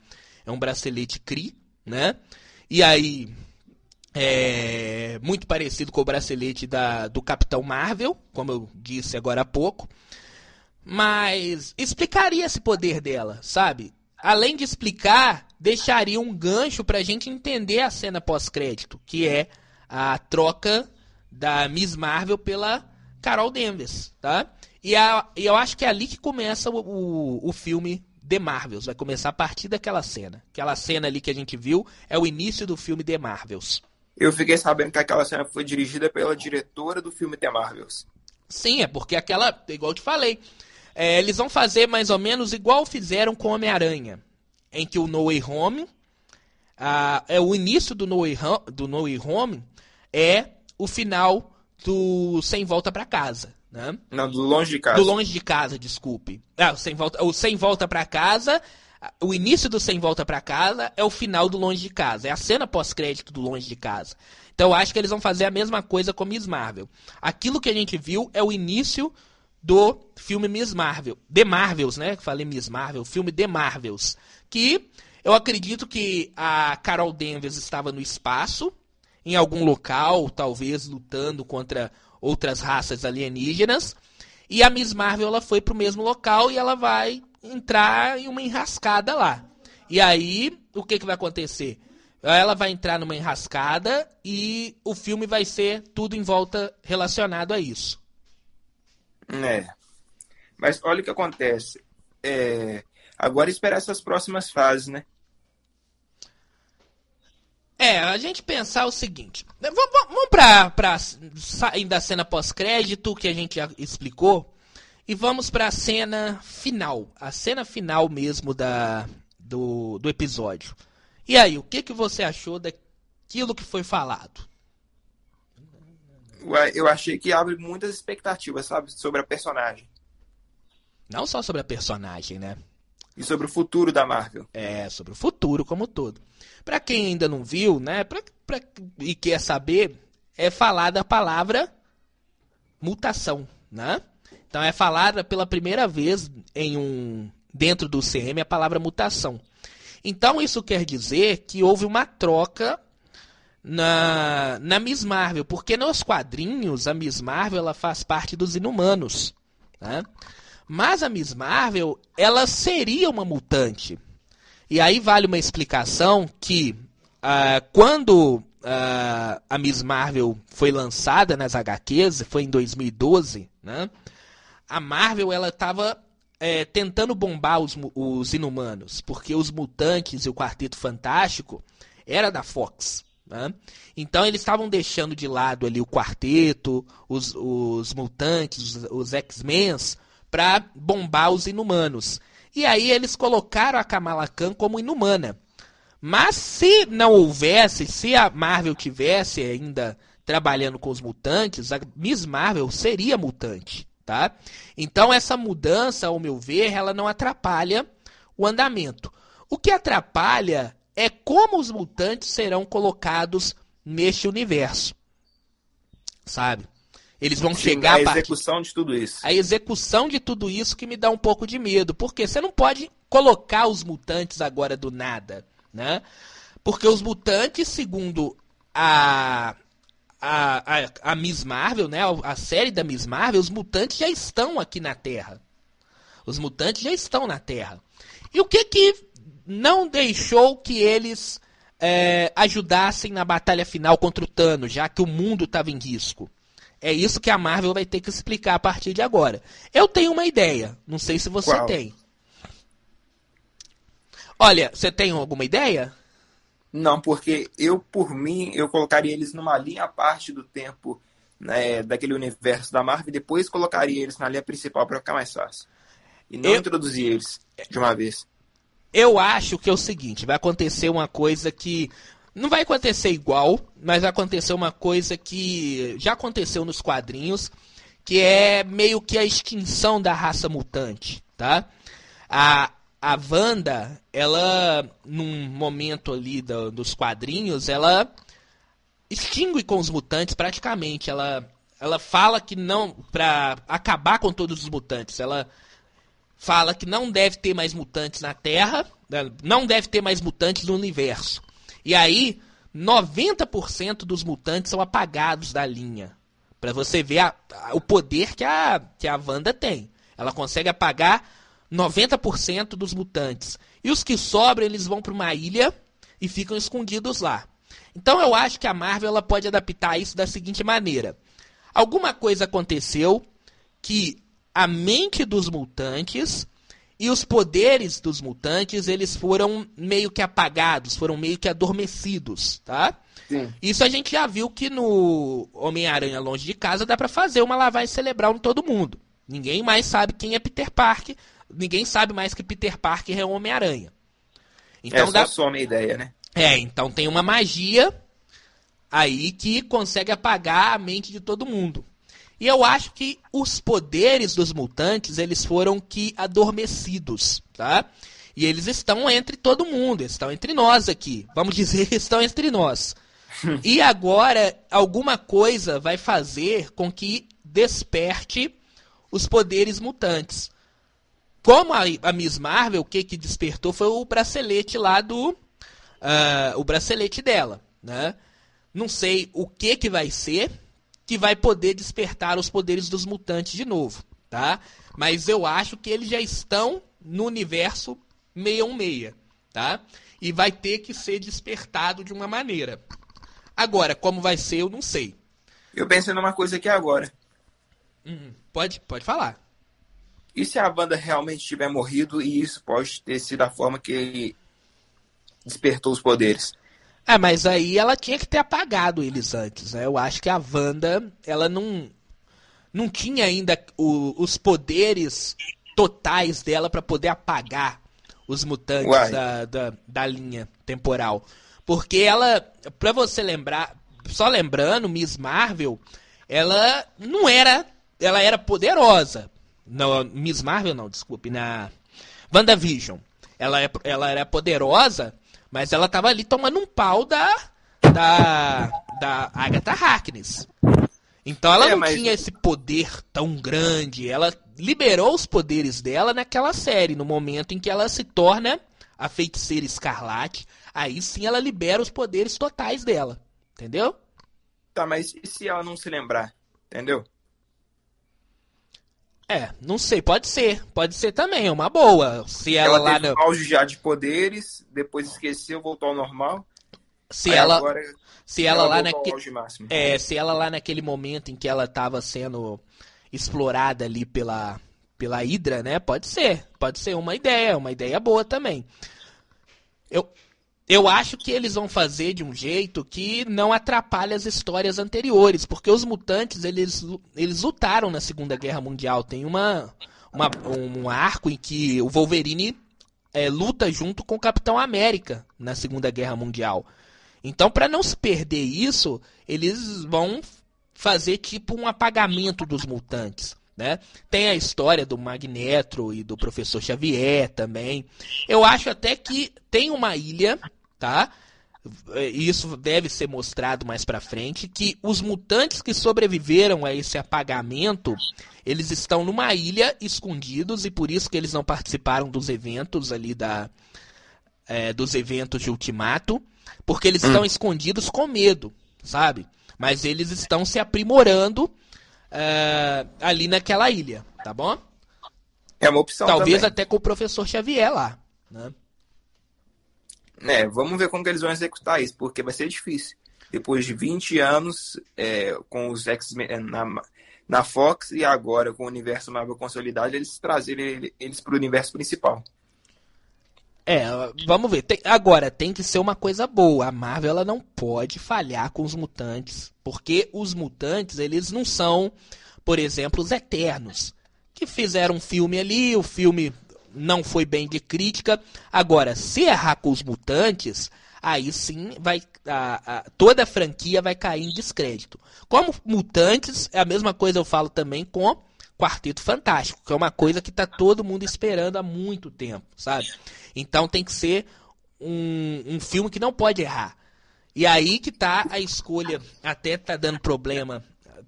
é um bracelete CRI, né? E aí é, muito parecido com o bracelete da, do Capitão Marvel, como eu disse agora há pouco. Mas explicaria esse poder dela, sabe? Além de explicar, deixaria um gancho pra gente entender a cena pós-crédito, que é a troca da Miss Marvel pela Carol Danvers, tá? E, a, e eu acho que é ali que começa o, o, o filme The Marvels. Vai começar a partir daquela cena. Aquela cena ali que a gente viu é o início do filme The Marvels. Eu fiquei sabendo que aquela cena foi dirigida pela diretora do filme The Marvels. Sim, é porque aquela, igual eu te falei, é, eles vão fazer mais ou menos igual fizeram com Homem-Aranha, em que o No Way Home, ah, é o início do No Way Home, do no Way Home é o final do Sem Volta para Casa. Né? Não, do Longe de Casa. Do Longe de Casa, desculpe. Ah, o Sem Volta, o Sem Volta para Casa o início do Sem Volta para Casa é o final do Longe de Casa. É a cena pós-crédito do Longe de Casa. Então eu acho que eles vão fazer a mesma coisa com Miss Marvel. Aquilo que a gente viu é o início do filme Miss Marvel. The Marvels, né? Falei Miss Marvel, filme The Marvels. Que eu acredito que a Carol Danvers estava no espaço, em algum local, talvez lutando contra outras raças alienígenas. E a Miss Marvel ela foi para o mesmo local e ela vai entrar em uma enrascada lá. E aí, o que, que vai acontecer? Ela vai entrar numa enrascada e o filme vai ser tudo em volta relacionado a isso. É. Mas olha o que acontece. É... Agora esperar essas próximas fases, né? É, a gente pensar o seguinte. Vamos, vamos pra, pra sair da cena pós-crédito que a gente já explicou. E vamos para a cena final, a cena final mesmo da, do, do episódio. E aí, o que, que você achou daquilo que foi falado? Eu achei que abre muitas expectativas, sabe, sobre a personagem. Não só sobre a personagem, né? E sobre o futuro da Marvel. É, sobre o futuro como todo. Para quem ainda não viu, né, pra, pra, e quer saber, é falar da palavra mutação, né? Então é falada pela primeira vez em um dentro do CM a palavra mutação. Então isso quer dizer que houve uma troca na, na Miss Marvel, porque nos quadrinhos a Miss Marvel ela faz parte dos Inumanos, né? Mas a Miss Marvel, ela seria uma mutante. E aí vale uma explicação que uh, quando uh, a Miss Marvel foi lançada nas HQs, foi em 2012, né? A Marvel ela estava é, tentando bombar os, os inumanos, porque os mutantes e o Quarteto Fantástico era da Fox. Né? Então eles estavam deixando de lado ali o quarteto, os, os mutantes, os, os X-Men, para bombar os inumanos. E aí eles colocaram a Kamala Khan como inumana. Mas se não houvesse, se a Marvel tivesse ainda trabalhando com os mutantes, a Miss Marvel seria mutante, tá? Então essa mudança, ao meu ver, ela não atrapalha o andamento. O que atrapalha é como os mutantes serão colocados neste universo. Sabe? Eles vão Sim, chegar a execução de tudo isso. A execução de tudo isso que me dá um pouco de medo, porque você não pode colocar os mutantes agora do nada, né? Porque os mutantes, segundo a a, a, a Miss Marvel, né, a série da Miss Marvel, os mutantes já estão aqui na Terra. Os mutantes já estão na Terra. E o que que não deixou que eles é, ajudassem na batalha final contra o Thanos, já que o mundo estava em risco. É isso que a Marvel vai ter que explicar a partir de agora. Eu tenho uma ideia, não sei se você Qual? tem. Olha, você tem alguma ideia? Não, porque eu, por mim, eu colocaria eles numa linha à parte do tempo né, daquele universo da Marvel e depois colocaria eles na linha principal para ficar mais fácil. E não eu... introduzir eles de uma vez. Eu acho que é o seguinte, vai acontecer uma coisa que não vai acontecer igual, mas vai acontecer uma coisa que já aconteceu nos quadrinhos, que é meio que a extinção da raça mutante, tá? A, a Wanda, ela, num momento ali do, dos quadrinhos, ela extingue com os mutantes praticamente. Ela, ela fala que não, pra acabar com todos os mutantes, ela fala que não deve ter mais mutantes na Terra, né, não deve ter mais mutantes no universo. E aí, 90% dos mutantes são apagados da linha. Para você ver a, a, o poder que a, que a Wanda tem. Ela consegue apagar 90% dos mutantes. E os que sobram, eles vão para uma ilha e ficam escondidos lá. Então eu acho que a Marvel ela pode adaptar isso da seguinte maneira: alguma coisa aconteceu que a mente dos mutantes e os poderes dos mutantes, eles foram meio que apagados, foram meio que adormecidos, tá? Sim. Isso a gente já viu que no Homem-Aranha Longe de Casa dá para fazer uma lavagem cerebral em todo mundo. Ninguém mais sabe quem é Peter Parker, ninguém sabe mais que Peter Parker é o Homem-Aranha. Então é, dá... só some a ideia, né? É, então tem uma magia aí que consegue apagar a mente de todo mundo. E eu acho que os poderes dos mutantes, eles foram que adormecidos, tá? E eles estão entre todo mundo, estão entre nós aqui. Vamos dizer, estão entre nós. e agora, alguma coisa vai fazer com que desperte os poderes mutantes. Como a, a Miss Marvel, o que, que despertou foi o bracelete lá do. Uh, o bracelete dela, né? Não sei o que, que vai ser, que vai poder despertar os poderes dos mutantes de novo, tá? Mas eu acho que eles já estão no universo 616, tá? E vai ter que ser despertado de uma maneira. Agora, como vai ser, eu não sei. Eu pensei numa coisa aqui agora. Hum, pode, pode falar. E se a banda realmente tiver morrido e isso pode ter sido a forma que despertou os poderes? É, mas aí ela tinha que ter apagado eles antes, né? Eu acho que a Wanda, ela não não tinha ainda o, os poderes totais dela para poder apagar os mutantes da, da, da, linha temporal. Porque ela, pra você lembrar, só lembrando, Miss Marvel, ela não era, ela era poderosa. Não, Miss Marvel não, desculpe, na WandaVision. Ela, é, ela era poderosa, mas ela tava ali tomando um pau da. da. da Agatha Harkness. Então ela é, não mas... tinha esse poder tão grande. Ela liberou os poderes dela naquela série, no momento em que ela se torna a feiticeira escarlate. Aí sim ela libera os poderes totais dela. Entendeu? Tá, mas e se ela não se lembrar? Entendeu? É, não sei, pode ser. Pode ser também, é uma boa. Se ela, ela lá teve no... auge já de poderes, depois esqueceu, voltou ao normal. Se ela, agora, se ela, ela lá naquele é, se ela lá naquele momento em que ela estava sendo explorada ali pela pela Hydra, né? Pode ser, pode ser uma ideia, uma ideia boa também. Eu eu acho que eles vão fazer de um jeito que não atrapalhe as histórias anteriores, porque os mutantes eles, eles lutaram na Segunda Guerra Mundial. Tem uma, uma um arco em que o Wolverine é, luta junto com o Capitão América na Segunda Guerra Mundial. Então, para não se perder isso, eles vão fazer tipo um apagamento dos mutantes. Né? Tem a história do Magneto e do Professor Xavier também. Eu acho até que tem uma ilha, tá? E isso deve ser mostrado mais para frente que os mutantes que sobreviveram a esse apagamento, eles estão numa ilha escondidos e por isso que eles não participaram dos eventos ali da é, dos eventos de Ultimato, porque eles hum. estão escondidos com medo, sabe? Mas eles estão se aprimorando uh, ali naquela ilha, tá bom? É uma opção Talvez também. até com o professor Xavier lá, né? É, vamos ver como que eles vão executar isso, porque vai ser difícil. Depois de 20 anos é, com os X-Men é, na, na Fox e agora com o universo Marvel consolidado, eles trazerem eles para o universo principal. É, vamos ver. Tem, agora, tem que ser uma coisa boa. A Marvel ela não pode falhar com os mutantes. Porque os mutantes, eles não são, por exemplo, os Eternos. Que fizeram um filme ali, o filme não foi bem de crítica. Agora, se errar com os mutantes, aí sim vai a, a, toda a franquia vai cair em descrédito. Como mutantes, é a mesma coisa eu falo também com Quarteto Fantástico, que é uma coisa que tá todo mundo esperando há muito tempo, sabe? Então tem que ser um, um filme que não pode errar. E aí que tá a escolha, até tá dando problema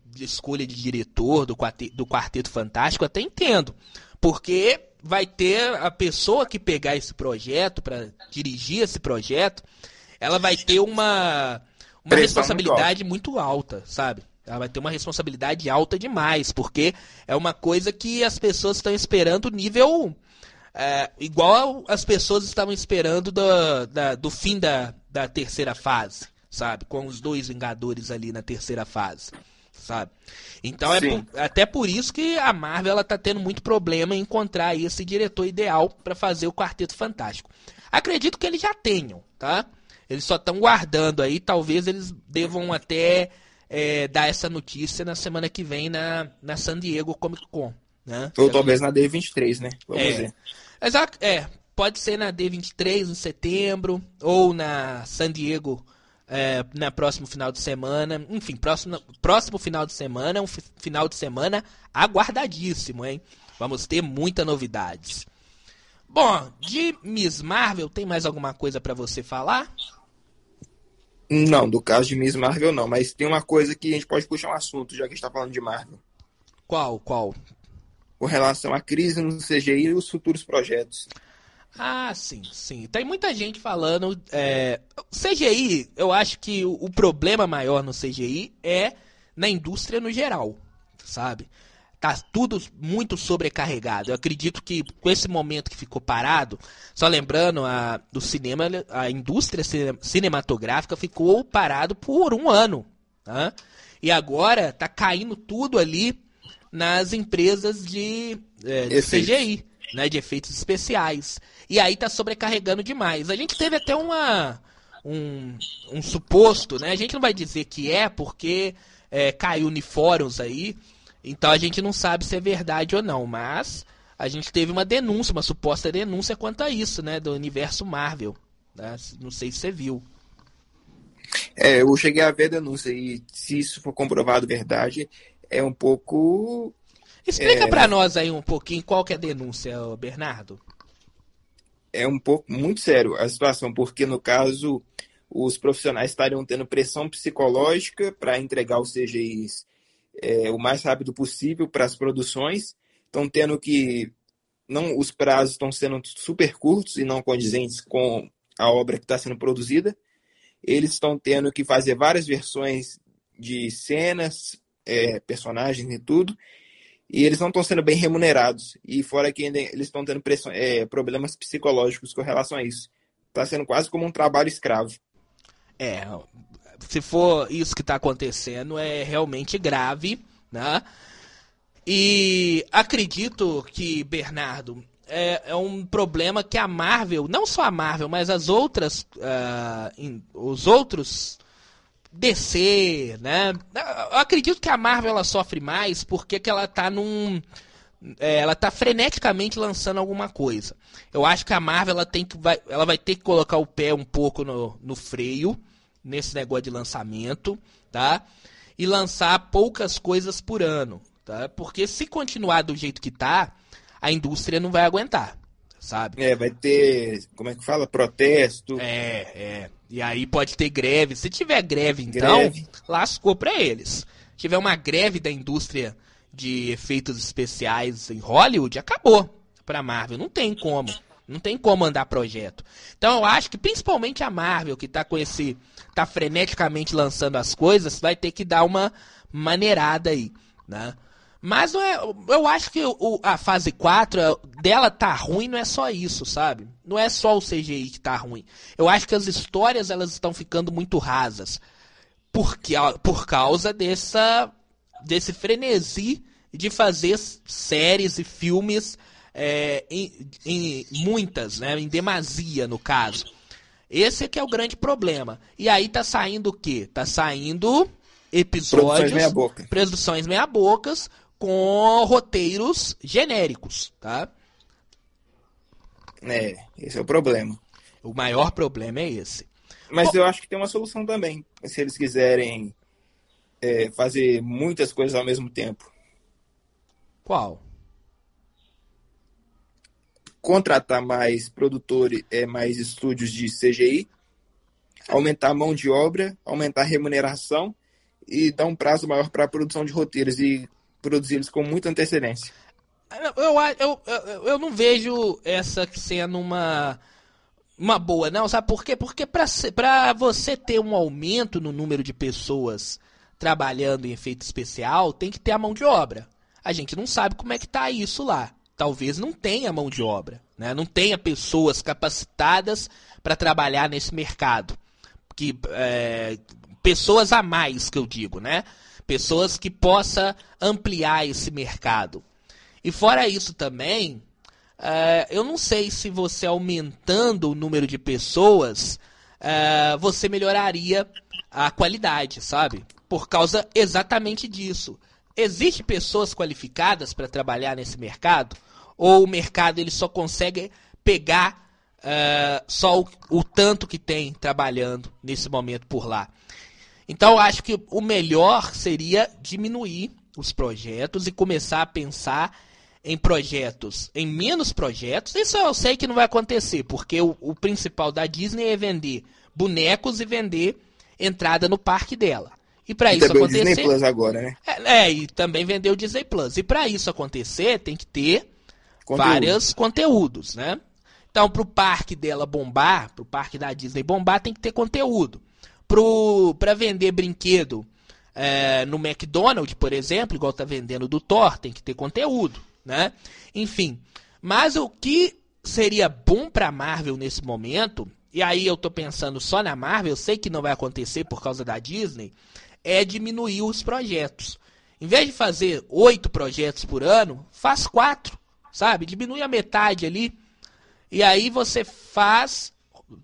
de escolha de diretor do Quarteto, do Quarteto Fantástico, até entendo. Porque vai ter a pessoa que pegar esse projeto, para dirigir esse projeto, ela vai ter uma, uma responsabilidade muito alta, sabe? Ela vai ter uma responsabilidade alta demais, porque é uma coisa que as pessoas estão esperando nível. É, igual as pessoas estavam esperando do, da, do fim da, da terceira fase, sabe? Com os dois Vingadores ali na terceira fase, sabe? Então é por, até por isso que a Marvel ela tá tendo muito problema em encontrar esse diretor ideal para fazer o Quarteto Fantástico. Acredito que eles já tenham, tá? Eles só estão guardando aí, talvez eles devam até é, dar essa notícia na semana que vem na, na San Diego Comic Con. Né? Ou talvez na D23, né? Vamos é. ver. Exato, é. Pode ser na D23 em setembro, ou na San Diego é, na próximo final de semana. Enfim, próximo, próximo final de semana, um final de semana aguardadíssimo, hein? Vamos ter muita novidades. Bom, de Miss Marvel, tem mais alguma coisa para você falar? Não, do caso de Miss Marvel não, mas tem uma coisa que a gente pode puxar um assunto, já que a gente tá falando de Marvel. Qual, qual? Com relação à crise no CGI e os futuros projetos. Ah, sim, sim. Tem muita gente falando. É... CGI, eu acho que o, o problema maior no CGI é na indústria no geral, sabe? Tá tudo muito sobrecarregado. Eu acredito que com esse momento que ficou parado, só lembrando, a, do cinema, a indústria cinematográfica ficou parado por um ano. Tá? E agora tá caindo tudo ali nas empresas de, é, de CGI, né, de efeitos especiais. E aí tá sobrecarregando demais. A gente teve até uma um, um suposto, né? A gente não vai dizer que é porque é, caiu uniformes aí, então a gente não sabe se é verdade ou não, mas a gente teve uma denúncia, uma suposta denúncia quanto a isso, né, do universo Marvel. Né? Não sei se você viu. É, eu cheguei a ver a denúncia e se isso for comprovado verdade, é um pouco. Explica é... para nós aí um pouquinho qual que é a denúncia, Bernardo. É um pouco muito sério a situação, porque no caso os profissionais estariam tendo pressão psicológica para entregar os CGIs é, o mais rápido possível para as produções. Estão tendo que. não Os prazos estão sendo super curtos e não condizentes com a obra que está sendo produzida. Eles estão tendo que fazer várias versões de cenas, é, personagens e tudo. e eles não estão sendo bem remunerados. E fora que ainda eles estão tendo pressão, é, problemas psicológicos com relação a isso. Está sendo quase como um trabalho escravo. É, se for isso que está acontecendo, é realmente grave, né? E acredito que, Bernardo, é, é, um problema que a Marvel, não só a Marvel, mas as outras, uh, in, os outros DC, né? Eu acredito que a Marvel ela sofre mais porque que ela tá num é, ela tá freneticamente lançando alguma coisa. Eu acho que a Marvel ela tem que vai, ela vai ter que colocar o pé um pouco no, no freio nesse negócio de lançamento, tá? E lançar poucas coisas por ano, tá? Porque se continuar do jeito que tá, a indústria não vai aguentar, sabe? É, vai ter, como é que fala? Protesto. É, é. E aí pode ter greve. Se tiver greve, então, greve. lascou para eles. Se tiver uma greve da indústria de efeitos especiais em Hollywood, acabou pra Marvel. Não tem como. Não tem como andar projeto. Então eu acho que principalmente a Marvel, que tá com esse. tá freneticamente lançando as coisas, vai ter que dar uma maneirada aí, né? Mas não é, eu acho que o, a fase 4 dela tá ruim, não é só isso, sabe? Não é só o CGI que tá ruim. Eu acho que as histórias elas estão ficando muito rasas. Porque, por causa dessa, desse frenesi de fazer séries e filmes é, em, em, muitas, né? Em demasia, no caso. Esse é que é o grande problema. E aí tá saindo o quê? Tá saindo episódios, produções meia, boca. produções meia bocas, com roteiros genéricos, tá? É, esse é o problema. O maior problema é esse. Mas Bom, eu acho que tem uma solução também, se eles quiserem é, fazer muitas coisas ao mesmo tempo. Qual? Contratar mais produtores, é, mais estúdios de CGI, aumentar a mão de obra, aumentar a remuneração e dar um prazo maior para a produção de roteiros e produzidos com muita antecedência. Eu, eu, eu, eu não vejo essa sendo uma, uma boa, não, sabe por quê? Porque para você ter um aumento no número de pessoas trabalhando em efeito especial, tem que ter a mão de obra. A gente não sabe como é que tá isso lá. Talvez não tenha mão de obra, né? não tenha pessoas capacitadas para trabalhar nesse mercado. Que, é, pessoas a mais, que eu digo, né? pessoas que possa ampliar esse mercado. E fora isso também, uh, eu não sei se você aumentando o número de pessoas, uh, você melhoraria a qualidade, sabe? Por causa exatamente disso. Existem pessoas qualificadas para trabalhar nesse mercado? Ou o mercado ele só consegue pegar uh, só o, o tanto que tem trabalhando nesse momento por lá? Então eu acho que o melhor seria diminuir os projetos e começar a pensar em projetos, em menos projetos. Isso eu sei que não vai acontecer, porque o, o principal da Disney é vender bonecos e vender entrada no parque dela. E para isso acontecer, o Disney Plus agora, né? É, é e também vender o Disney Plus. E para isso acontecer, tem que ter Conteúdo. vários conteúdos, né? Então, para o parque dela bombar, para o parque da Disney bombar, tem que ter conteúdo para vender brinquedo é, no McDonald's, por exemplo, igual tá vendendo do Thor, tem que ter conteúdo, né? Enfim, mas o que seria bom para Marvel nesse momento, e aí eu tô pensando só na Marvel, eu sei que não vai acontecer por causa da Disney, é diminuir os projetos. Em vez de fazer oito projetos por ano, faz quatro, sabe? Diminui a metade ali. E aí você faz,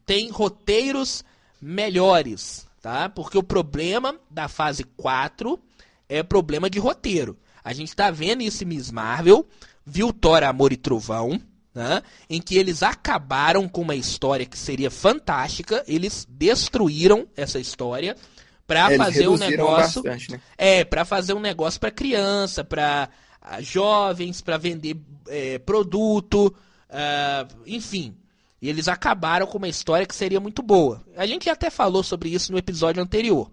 tem roteiros melhores, tá? Porque o problema da fase 4 é problema de roteiro. A gente tá vendo isso em Miss Marvel, viu Thor, Amor e Trovão, né? em que eles acabaram com uma história que seria fantástica, eles destruíram essa história para é, fazer um negócio, né? é, para fazer um negócio para criança, para jovens, para vender é, produto, uh, enfim, e eles acabaram com uma história que seria muito boa. A gente até falou sobre isso no episódio anterior.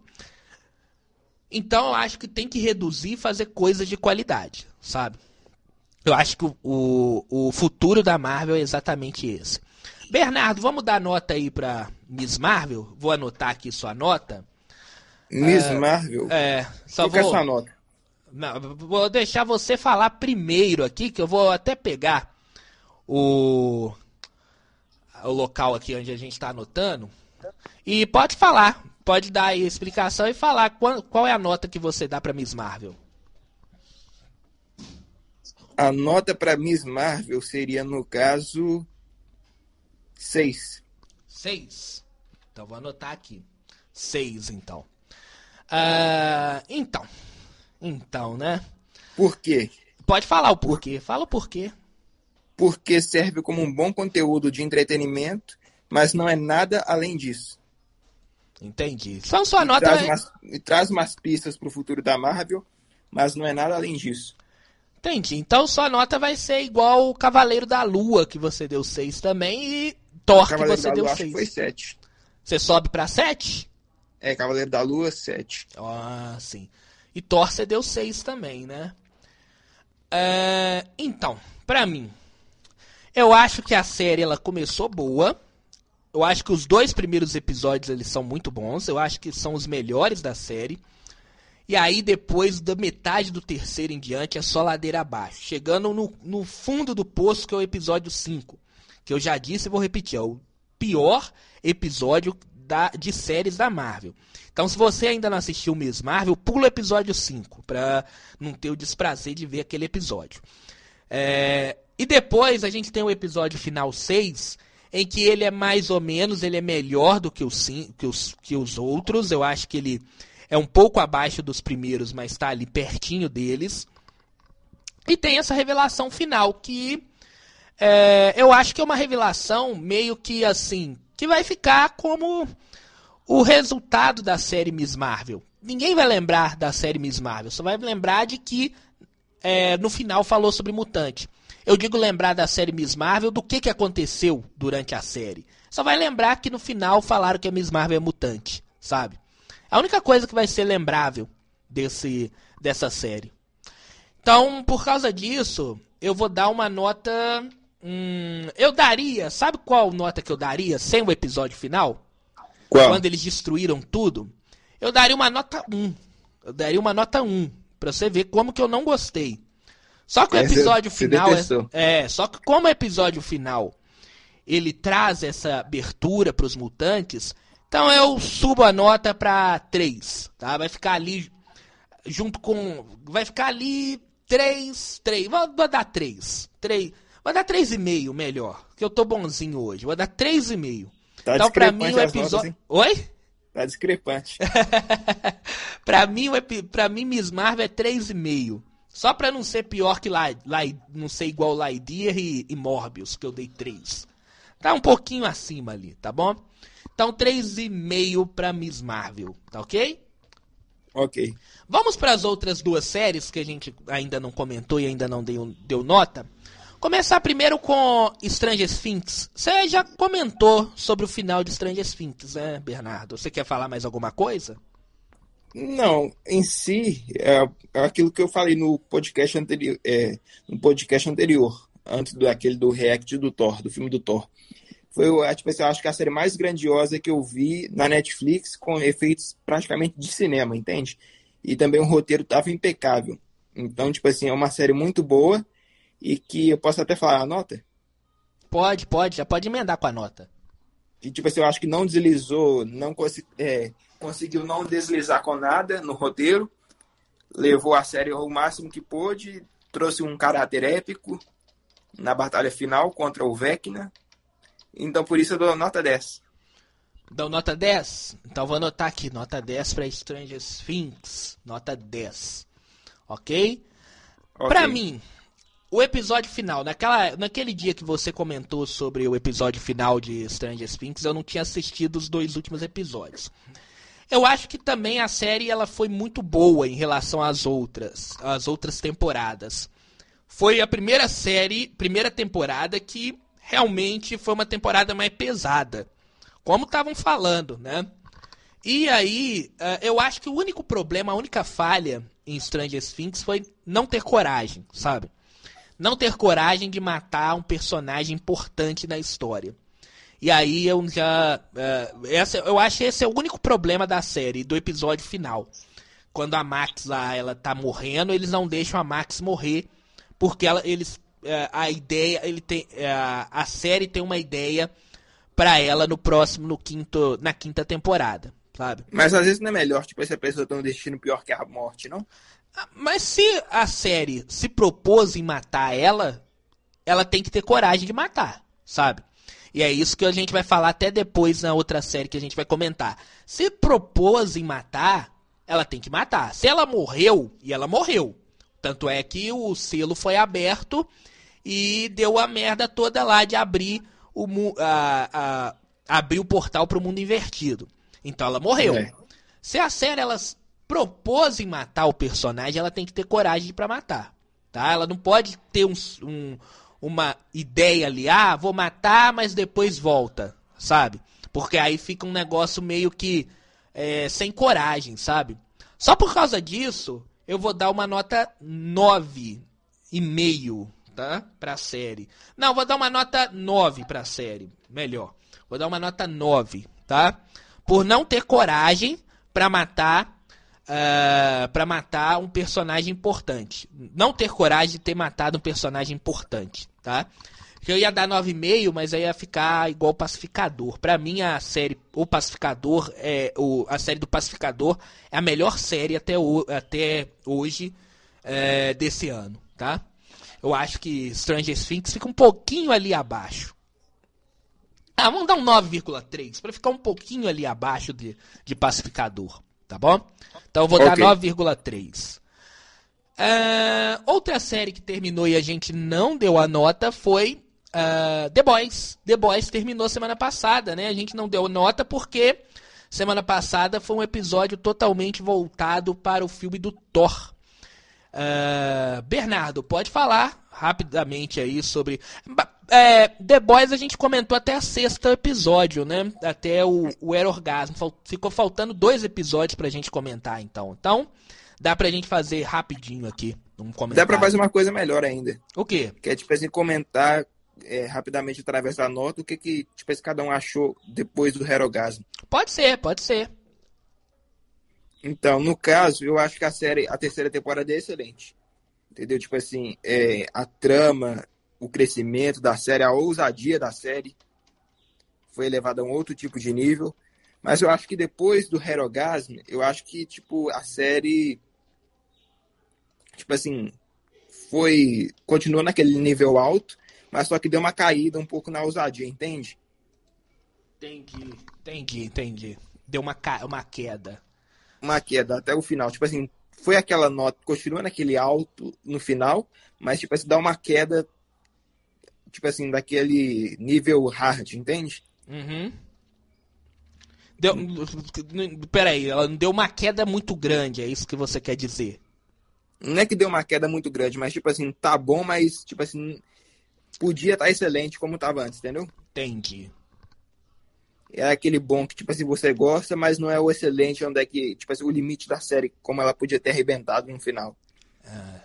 Então eu acho que tem que reduzir e fazer coisas de qualidade, sabe? Eu acho que o, o, o futuro da Marvel é exatamente esse. Bernardo, vamos dar nota aí pra Miss Marvel? Vou anotar aqui sua nota. Miss é, Marvel? É, só Qual vou... é a sua nota? Não, vou deixar você falar primeiro aqui, que eu vou até pegar o, o local aqui onde a gente está anotando. E pode falar, pode dar aí a explicação e falar qual, qual é a nota que você dá para Miss Marvel. A nota para Miss Marvel seria, no caso, 6. 6. Então vou anotar aqui. 6, então. Uh, então. Então, né? Por quê? Pode falar o porquê. Fala o porquê. Porque serve como um bom conteúdo de entretenimento, mas não é nada além disso. Entendi. Então sua e nota traz umas, e traz umas pistas para o futuro da Marvel, mas não é nada além disso. Entendi. Então sua nota vai ser igual o Cavaleiro da Lua, que você deu 6 também, e Thor, que você da deu Lua acho 6. que foi 7. Você sobe pra 7? É, Cavaleiro da Lua, 7. Ah, sim. E você deu 6 também, né? É, então, pra mim, eu acho que a série ela começou boa. Eu acho que os dois primeiros episódios eles são muito bons. Eu acho que são os melhores da série. E aí, depois da metade do terceiro em diante, é só ladeira abaixo. Chegando no, no fundo do poço, que é o episódio 5. Que eu já disse e vou repetir. É o pior episódio da, de séries da Marvel. Então, se você ainda não assistiu Miss Marvel, pula o episódio 5. Pra não ter o desprazer de ver aquele episódio. É, e depois a gente tem o episódio final 6, em que ele é mais ou menos, ele é melhor do que os, que os, que os outros. Eu acho que ele é um pouco abaixo dos primeiros, mas está ali pertinho deles. E tem essa revelação final que é, eu acho que é uma revelação meio que assim, que vai ficar como o resultado da série Miss Marvel. Ninguém vai lembrar da série Miss Marvel, só vai lembrar de que é, no final falou sobre mutante. Eu digo lembrar da série Miss Marvel do que, que aconteceu durante a série. Só vai lembrar que no final falaram que a Miss Marvel é mutante, sabe? A única coisa que vai ser lembrável desse, dessa série. Então, por causa disso, eu vou dar uma nota. Hum, eu daria. Sabe qual nota que eu daria sem o episódio final? Qual? Quando eles destruíram tudo? Eu daria uma nota 1. Eu daria uma nota 1. Pra você ver como que eu não gostei. Só que o É, episódio você final. É, é, só que como o episódio final ele traz essa abertura pros mutantes, então eu subo a nota pra 3, tá? Vai ficar ali junto com. Vai ficar ali 3, 3. Vou, vou dar 3. 3. Vou dar 3,5 melhor. Que eu tô bonzinho hoje. Vou dar 3,5. Tá então, pra mim, o notas, episódio. Oi? Tá discrepante. pra mim, pra mim, Miss Marvel é 3,5. Só pra não ser pior que lá, lá não ser igual Lightyear e, e Morbius, que eu dei 3. Tá um pouquinho acima ali, tá bom? Então, 3,5 pra Miss Marvel, tá ok? ok. Vamos para as outras duas séries que a gente ainda não comentou e ainda não deu, deu nota. Começar primeiro com Stranger Things. Você já comentou sobre o final de Stranger Things, né, Bernardo? Você quer falar mais alguma coisa? Não, em si, é, é aquilo que eu falei no podcast anterior, é, no podcast anterior, antes daquele do react do Thor, do filme do Thor. Foi, é, tipo assim, eu acho que a série mais grandiosa que eu vi na Netflix, com efeitos praticamente de cinema, entende? E também o roteiro tava impecável. Então, tipo assim, é uma série muito boa e que eu posso até falar a nota. Pode, pode, já pode emendar com a nota. E, tipo assim, eu acho que não deslizou, não é, conseguiu não deslizar com nada no roteiro, levou a série ao máximo que pôde, trouxe um caráter épico na batalha final contra o Vecna. Então, por isso eu dou nota 10. Então, nota 10? Então, vou anotar aqui, nota 10 para Stranger Things. Nota 10. Ok? Ok. Pra mim, o episódio final, naquela, naquele dia que você comentou sobre o episódio final de Stranger Things, eu não tinha assistido os dois últimos episódios. Eu acho que também a série ela foi muito boa em relação às outras, às outras temporadas. Foi a primeira série, primeira temporada que realmente foi uma temporada mais pesada, como estavam falando, né? E aí, eh, eu acho que o único problema, a única falha em Stranger Things foi não ter coragem, sabe? Não ter coragem de matar um personagem importante na história. E aí eu já. eh, essa, eu acho que esse é o único problema da série, do episódio final. quando a Max lá ela tá morrendo, eles não deixam a Max morrer porque ela, eles é, a ideia, ele tem é, a série tem uma ideia para ela no próximo no quinto na quinta temporada, sabe? Mas às vezes não é melhor, tipo, essa pessoa tem um destino pior que a morte, não? Ah, mas se a série se propôs em matar ela, ela tem que ter coragem de matar, sabe? E é isso que a gente vai falar até depois na outra série que a gente vai comentar. Se propôs em matar, ela tem que matar. Se ela morreu, e ela morreu. Tanto é que o selo foi aberto e deu a merda toda lá de abrir o, a, a, abrir o portal para o mundo invertido. Então ela morreu. É. Se a série ela propôs em matar o personagem, ela tem que ter coragem para matar. Tá? Ela não pode ter um, um, uma ideia ali, ah, vou matar, mas depois volta, sabe? Porque aí fica um negócio meio que é, sem coragem, sabe? Só por causa disso, eu vou dar uma nota 9,5, tá? Pra série. Não, vou dar uma nota 9 pra série, melhor. Vou dar uma nota 9, tá? Por não ter coragem para matar uh, ah, para matar um personagem importante. Não ter coragem de ter matado um personagem importante, tá? Eu ia dar 9,5, mas aí ia ficar igual Pacificador. Para mim, a série O Pacificador, é, o, a série do Pacificador é a melhor série até, o, até hoje é, desse ano, tá? Eu acho que Stranger Things fica um pouquinho ali abaixo. Ah, vamos dar um 9,3 para ficar um pouquinho ali abaixo de, de Pacificador, tá bom? Então eu vou okay. dar 9,3. Uh, outra série que terminou e a gente não deu a nota foi uh, The Boys. The Boys terminou semana passada, né? A gente não deu nota porque semana passada foi um episódio totalmente voltado para o filme do Thor. Uh, Bernardo, pode falar rapidamente aí sobre. É, The Boys a gente comentou até a sexta episódio, né? Até o, o Era Orgasmo. Ficou faltando dois episódios pra gente comentar, então. Então, dá pra gente fazer rapidinho aqui. Um comentário. Dá pra fazer uma coisa melhor ainda. O quê? Que é, tipo assim, comentar é, rapidamente através da nota o que, que tipo, assim, cada um achou depois do Herogasmo. Pode ser, pode ser. Então, no caso, eu acho que a série, a terceira temporada é excelente. Entendeu? Tipo assim, é, a trama, o crescimento da série, a ousadia da série foi elevada a um outro tipo de nível. Mas eu acho que depois do Herogasm, eu acho que, tipo, a série, tipo assim, foi, continuou naquele nível alto, mas só que deu uma caída um pouco na ousadia, entende? Entendi, entendi, entendi. Deu uma, uma queda uma queda até o final. Tipo assim, foi aquela nota, continua naquele alto no final, mas tipo assim, dá uma queda, tipo assim, daquele nível hard, entende? Uhum. Deu, peraí, ela deu uma queda muito grande, é isso que você quer dizer? Não é que deu uma queda muito grande, mas tipo assim, tá bom, mas tipo assim, podia estar tá excelente como tava antes, entendeu? Entendi é aquele bom que, tipo assim, você gosta, mas não é o excelente, onde é que, tipo assim, o limite da série, como ela podia ter arrebentado no final. Ah,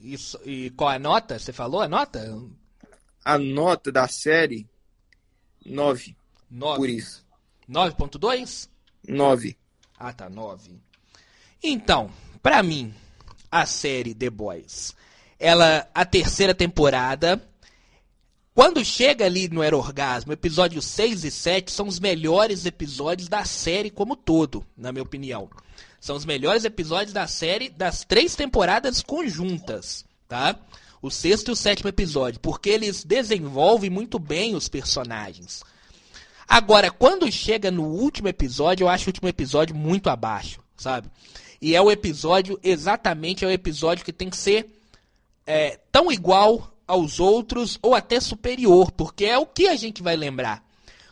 isso, e qual é a nota? Você falou a nota? A nota da série, 9. 9. Por isso. 9.2? 9. Ah, tá, 9. Então, pra mim, a série The Boys, ela, a terceira temporada, quando chega ali no Era Orgasmo, episódios 6 e 7 são os melhores episódios da série como todo, na minha opinião. São os melhores episódios da série das três temporadas conjuntas, tá? O sexto e o sétimo episódio, porque eles desenvolvem muito bem os personagens. Agora, quando chega no último episódio, eu acho o último episódio muito abaixo, sabe? E é o episódio, exatamente, é o episódio que tem que ser é, tão igual aos outros ou até superior, porque é o que a gente vai lembrar.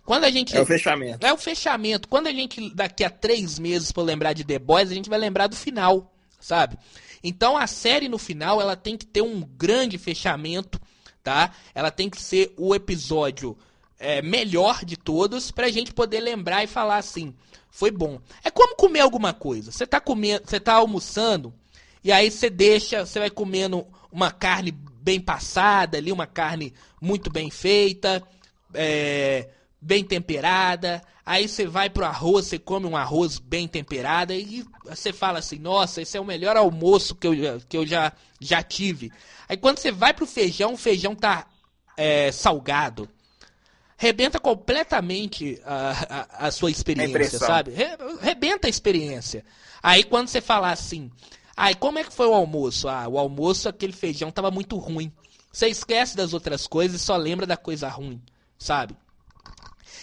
Quando a gente é o fechamento. É o fechamento. Quando a gente daqui a três meses for lembrar de The Boys, a gente vai lembrar do final, sabe? Então a série no final ela tem que ter um grande fechamento, tá? Ela tem que ser o episódio é, melhor de todos pra gente poder lembrar e falar assim, foi bom. É como comer alguma coisa. Você tá comendo, você tá almoçando e aí você deixa, você vai comendo uma carne bem passada ali, uma carne muito bem feita, é, bem temperada. Aí você vai pro arroz, você come um arroz bem temperado e você fala assim: "Nossa, esse é o melhor almoço que eu, que eu já já tive". Aí quando você vai pro feijão, o feijão tá é, salgado. Rebenta completamente a, a, a sua experiência, sabe? Re, rebenta a experiência. Aí quando você falar assim, aí como é que foi o almoço? Ah, o almoço, aquele feijão tava muito ruim. Você esquece das outras coisas e só lembra da coisa ruim, sabe?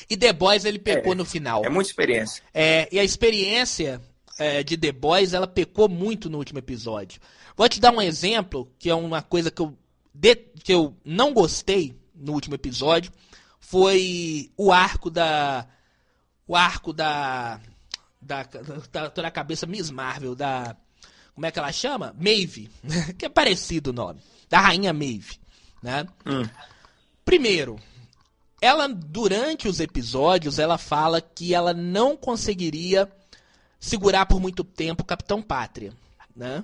E The Boys ele pecou É, no final. É muita experiência. É, e a experiência é, de The Boys, ela pecou muito no último episódio. Vou te dar um exemplo, que é uma coisa que eu, de- que eu não gostei no último episódio, foi o arco da... O arco da... Da, da, na cabeça Miss Marvel, da... Como é que ela chama? Maeve, que é parecido o nome. Da Rainha Maeve, né? Hum. Primeiro, ela durante os episódios ela fala que ela não conseguiria segurar por muito tempo o Capitão Pátria, né?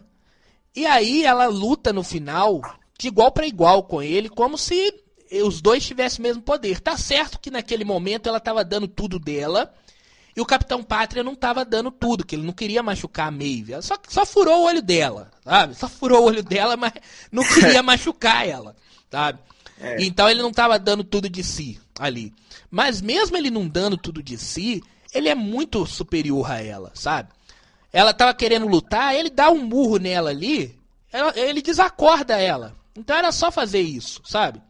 E aí ela luta no final de igual para igual com ele, como se os dois tivessem o mesmo poder. Tá certo que naquele momento ela estava dando tudo dela e o Capitão Pátria não estava dando tudo, que ele não queria machucar a Maeve. Ela só, só furou o olho dela, sabe? Só furou o olho dela, mas não queria machucar ela, sabe? É. Então ele não estava dando tudo de si ali. Mas mesmo ele não dando tudo de si, ele é muito superior a ela, sabe? Ela tava querendo lutar, ele dá um murro nela ali, ela- ele desacorda ela. Então era só fazer isso, sabe?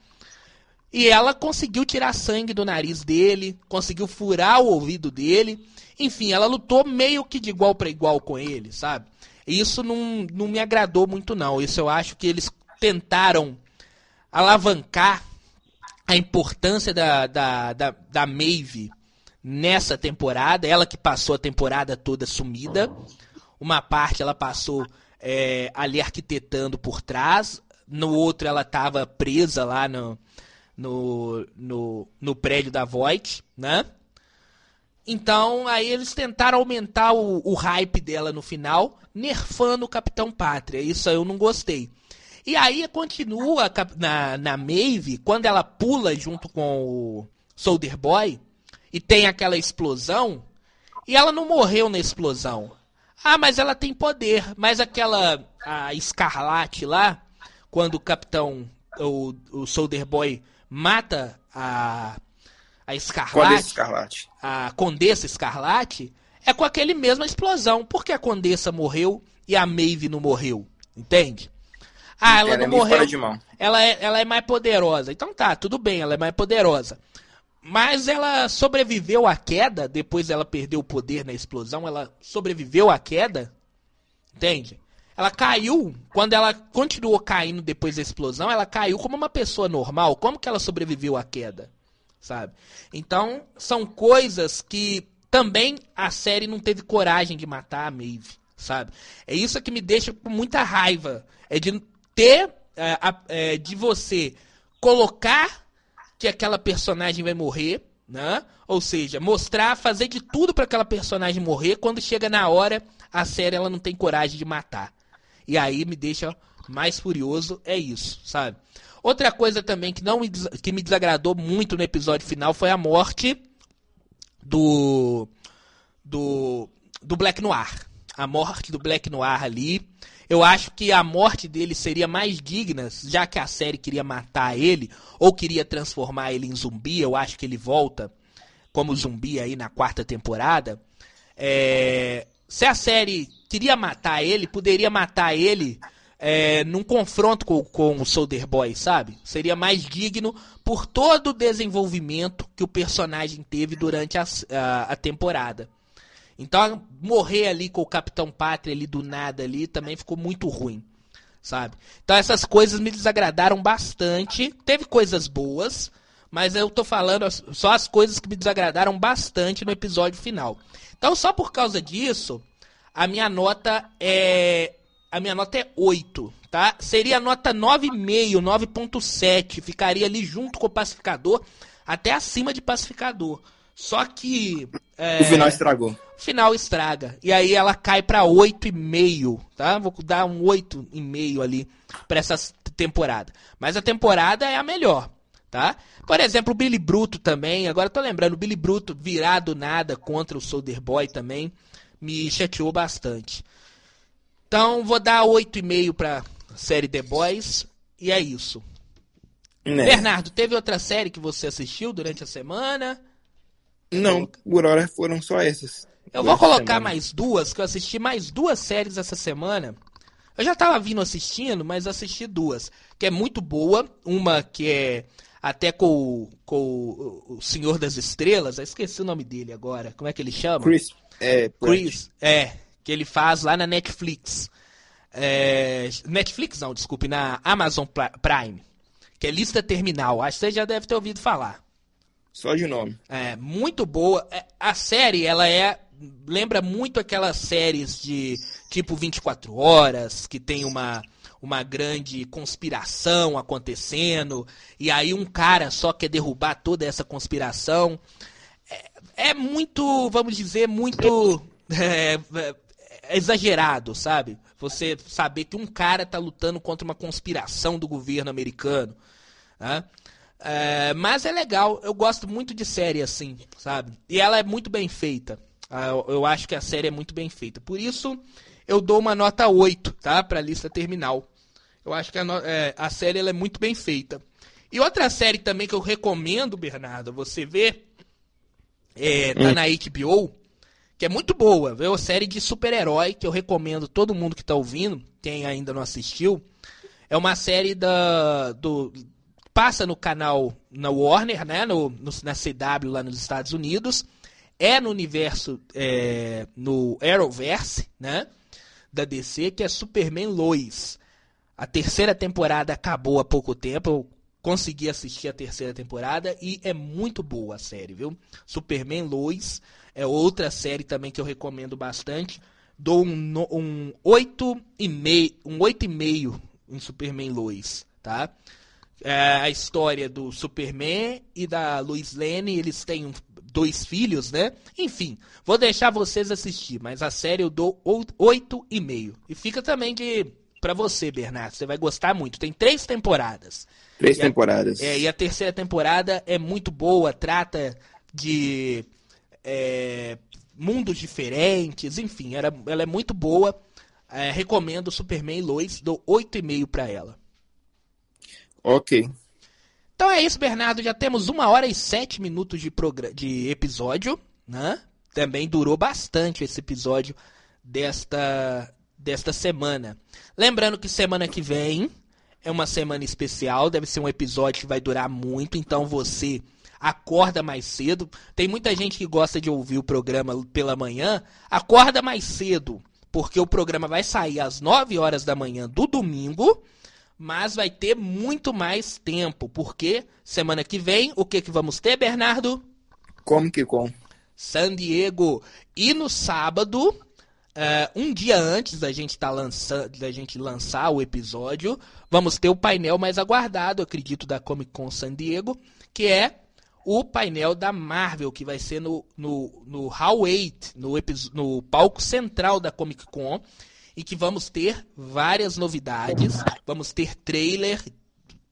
E ela conseguiu tirar sangue do nariz dele, conseguiu furar o ouvido dele. Enfim, ela lutou meio que de igual para igual com ele, sabe? Isso não, não me agradou muito, não. Isso eu acho que eles tentaram alavancar a importância da, da, da, da Maeve nessa temporada. Ela que passou a temporada toda sumida. Uma parte ela passou é, ali arquitetando por trás. No outro ela estava presa lá no, no, no, no prédio da Voight, né? Então, aí eles tentaram aumentar o, o hype dela no final, nerfando o Capitão Pátria. Isso eu não gostei. E aí continua na, na Maeve, quando ela pula junto com o Soldier Boy, e tem aquela explosão, e ela não morreu na explosão. Ah, mas ela tem poder. Mas aquela a Escarlate lá, quando o Capitão, o, o Soldier Boy mata a, a Escarlate, esse escarlate. a Condessa Escarlate, é com aquele mesma explosão. Por que a Condessa morreu e a Maeve não morreu? Entende? Ah, ela, Ela não é morreu. de mão. Ela é, ela é mais poderosa. Então tá, tudo bem, ela é mais poderosa. Mas ela sobreviveu à queda, depois ela perdeu o poder na explosão, ela sobreviveu à queda. Entende? Ela caiu, quando ela continuou caindo depois da explosão, ela caiu como uma pessoa normal. Como que ela sobreviveu à queda? Sabe? Então, são coisas que também a série não teve coragem de matar a Maeve, sabe? É isso que me deixa com muita raiva. É de ter, é, é, de você colocar que aquela personagem vai morrer, né? Ou seja, mostrar, fazer de tudo para aquela personagem morrer, quando chega na hora, a série ela não tem coragem de matar. E aí me deixa mais furioso, é isso, sabe? Outra coisa também que não me, que me desagradou muito no episódio final foi a morte do do do Black Noir. A morte do Black Noir ali. Eu acho que a morte dele seria mais digna, já que a série queria matar ele ou queria transformar ele em zumbi. Eu acho que ele volta como zumbi aí na quarta temporada. É, se a série queria matar ele, poderia matar ele é, num confronto com, com o Soldier Boy, sabe? Seria mais digno por todo o desenvolvimento que o personagem teve durante a, a, a temporada. Então, morrer ali com o Capitão Pátria ali do nada ali também ficou muito ruim, sabe? Então essas coisas me desagradaram bastante. Teve coisas boas, mas eu tô falando só as coisas que me desagradaram bastante no episódio final. Então, só por causa disso, a minha nota é a minha nota é 8, tá? Seria a nota 9,5, 9.7, ficaria ali junto com o pacificador, até acima de pacificador. Só que é, O final estragou. final estraga. E aí ela cai pra 8,5, tá? Vou dar um 8,5 ali pra essa temporada. Mas a temporada é a melhor, tá? Por exemplo, o Billy Bruto também, agora tô lembrando, o Billy Bruto virado nada contra o Soldier Boy também, me chateou bastante. Então, vou dar 8,5 pra série The Boys, e é isso. Né? Bernardo, teve outra série que você assistiu durante a semana? Não, por hora foram só essas. Eu vou colocar semana. mais duas, que eu assisti mais duas séries essa semana. Eu já tava vindo assistindo, mas assisti duas. Que é muito boa. Uma que é até com, o- com o, Senhor das Estrelas. Eu esqueci o nome dele agora. Como é que ele chama? Chris, é. Chris. É, que ele faz lá na Netflix. É, Netflix não, desculpe, na Amazon Pri- Prime. Que é Lista Terminal. Acho que você já deve ter ouvido falar. Só de nome. É, muito boa. É, A série, ela é. Lembra muito aquelas séries de tipo 24 horas, que tem uma, uma grande conspiração acontecendo, e aí um cara só quer derrubar toda essa conspiração. É, é muito, vamos dizer, muito é, é, exagerado, sabe? Você saber que um cara tá lutando contra uma conspiração do governo americano. Né? É, mas é legal, eu gosto muito de série assim, sabe? E ela é muito bem feita. Ah, eu, eu acho que a série é muito bem feita. Por isso, eu dou uma nota 8, tá? Pra lista terminal. Eu acho que a, é, a série é muito bem feita. E outra série também que eu recomendo, Bernardo, você ver, é, tá na HBO, que é muito boa, viu? Série de super-herói que eu recomendo todo mundo que tá ouvindo, quem ainda não assistiu. É uma série da, do, passa no canal na Warner, né, no, no- na CW lá nos Estados Unidos, é no universo, é, no Arrowverse, né, da DC, que é Superman Lois. A terceira temporada acabou há pouco tempo, eu consegui assistir a terceira temporada e é muito boa a série, viu? Superman Lois é outra série também que eu recomendo bastante. Dou um, um 8,5 um 8,5 em Superman Lois, tá? É a história do Superman e da Lois Lane, eles têm dois filhos, né? Enfim, vou deixar vocês assistir, mas a série eu dou ou- 8,5. E fica também de pra você, Bernardo, você vai gostar muito. Tem três temporadas. Três E a- temporadas. É, e a terceira temporada é muito boa, trata de é, mundos diferentes, enfim, era, ela é muito boa. É, recomendo Superman e Lois, dou 8,5 pra ela. Ok. Então é isso, Bernardo. Já temos uma hora e sete minutos de, de episódio, né? Também durou bastante esse episódio desta, desta semana. Lembrando que semana que vem é uma semana especial, deve ser um episódio que vai durar muito, então você acorda mais cedo. Tem muita gente que gosta de ouvir o programa pela manhã. Acorda mais cedo, porque o programa vai sair às 9 horas da manhã do domingo mas vai ter muito mais tempo, porque semana que vem, o que que vamos ter, Bernardo? Como que com? San Diego. E no sábado, eh, um dia antes da gente, tá lançando, da gente lançar o episódio, vamos ter o painel mais aguardado, acredito, da Comic Con San Diego, que é o painel da Marvel, que vai ser no, no, no Hall 8, no, no palco central da Comic Con, e que vamos ter várias novidades, vamos ter trailer,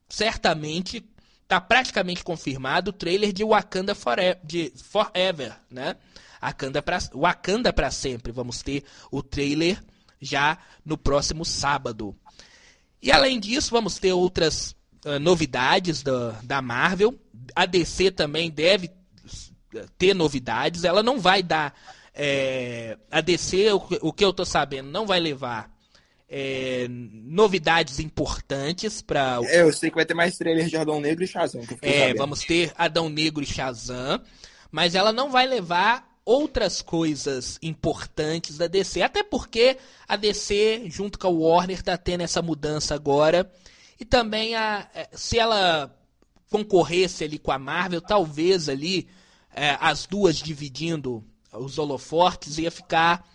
certamente tá praticamente confirmado o trailer de Wakanda Forever, de Forever né? Wakanda pra sempre. Vamos ter o trailer já no próximo sábado. E além disso, vamos ter outras ah, novidades da, da Marvel. A DC também deve eh, ter novidades. Ela não vai dar. Eh, a DC, o, que- o que eu tô sabendo, não vai levar eh, novidades importantes para É, eu sei que vai ter mais trailers de Adão Negro e Shazam. É, sabendo. vamos ter Adão Negro e Shazam, mas ela não vai levar outras coisas importantes da DC, até porque a DC junto com a Warner tá tendo essa mudança agora e também a eh, se ela concorresse ali com a Marvel, talvez ali eh, as duas dividindo os holofortes ia ficar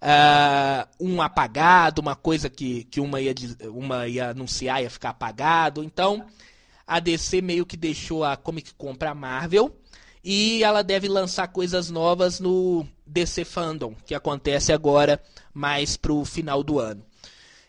ah, um apagado, uma coisa que, que uma, ia, uma ia anunciar ia ficar apagado. Então, a DC meio que deixou a Comic Con pra Marvel e ela deve lançar coisas novas no DC Fandom, que acontece agora mais pro final do ano.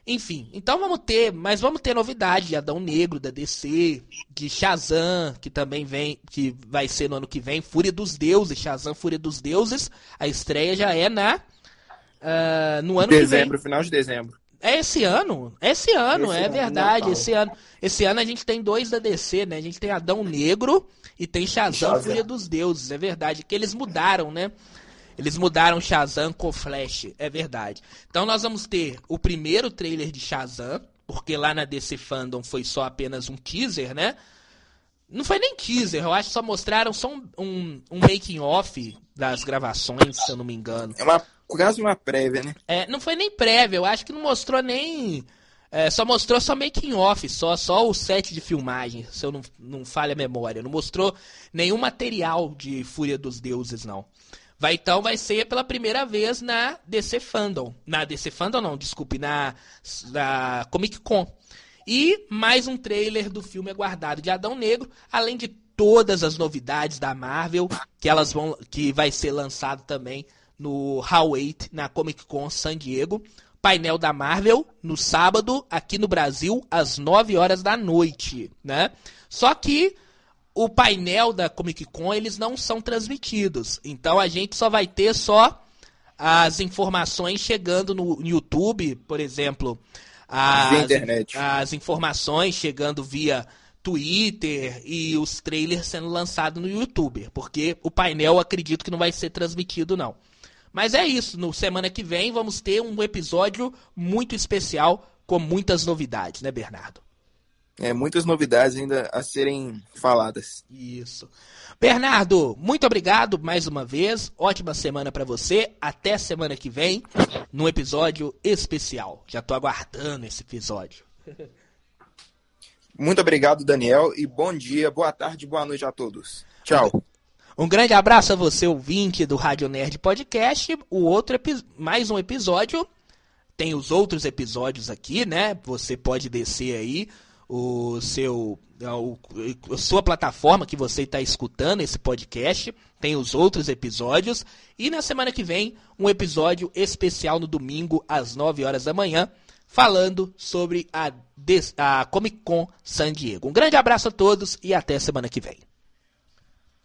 Enfim, então vamos ter, mas vamos ter novidade de Adão Negro da DC, de Shazam, que também vem, que vai ser no ano que vem, Fúria dos Deuses, Shazam Fúria dos Deuses. A estreia já é na uh, no ano dezembro, final de dezembro. É esse ano? É esse ano, Esse é ano, verdade. Natal. Esse ano, esse ano a gente tem dois da DC, né? A gente tem Adão Negro e tem Shazam, Shazam. Fúria dos Deuses, é verdade. Que eles mudaram, né? Eles mudaram Shazam com Flash, é verdade. Então nós vamos ter o primeiro trailer de Shazam, porque lá na DC Fandom foi só apenas um teaser, né? Não foi nem teaser, eu acho que só mostraram só um, um, um making off das gravações, se eu não me engano. É uma, quase uma prévia, né? É, não foi nem prévia, eu acho que não mostrou nem. é, só mostrou só making off, só, só o set de filmagem, se eu não, não falha a memória. Não mostrou nenhum material de Fúria dos Deuses, não. Vai então vai ser pela primeira vez na DC Fandom. Na DC Fandom não, desculpe, na, na Comic Con. E mais um trailer do filme aguardado de Adão Negro, além de todas as novidades da Marvel, que elas vão que vai ser lançado também no Hall 8 na Comic Con San Diego. Painel da Marvel no sábado aqui no Brasil às 9 horas da noite, né? Só que o painel da Comic Con eles não são transmitidos. Então a gente só vai ter só as informações chegando no YouTube, por exemplo, as, as informações chegando via Twitter e os trailers sendo lançados no YouTube, porque o painel acredito que não vai ser transmitido não. Mas é isso, no semana que vem vamos ter um episódio muito especial com muitas novidades, né, Bernardo? É, muitas novidades ainda a serem faladas. Isso. Bernardo, muito obrigado mais uma vez. Ótima semana pra você. Até semana que vem, num episódio especial. Já tô aguardando esse episódio. Muito obrigado, Daniel, e bom dia, boa tarde, boa noite a todos. Tchau. Um grande abraço a você, ouvinte do Rádio Nerd Podcast. O outro mais um episódio. Tem os outros episódios aqui, né? Você pode descer aí o seu o- a sua plataforma que você está escutando esse podcast. Tem os outros episódios e na semana que vem um episódio especial no domingo às 9 horas da manhã, falando sobre a, a Comic Con San Diego. Um grande abraço a todos e até semana que vem.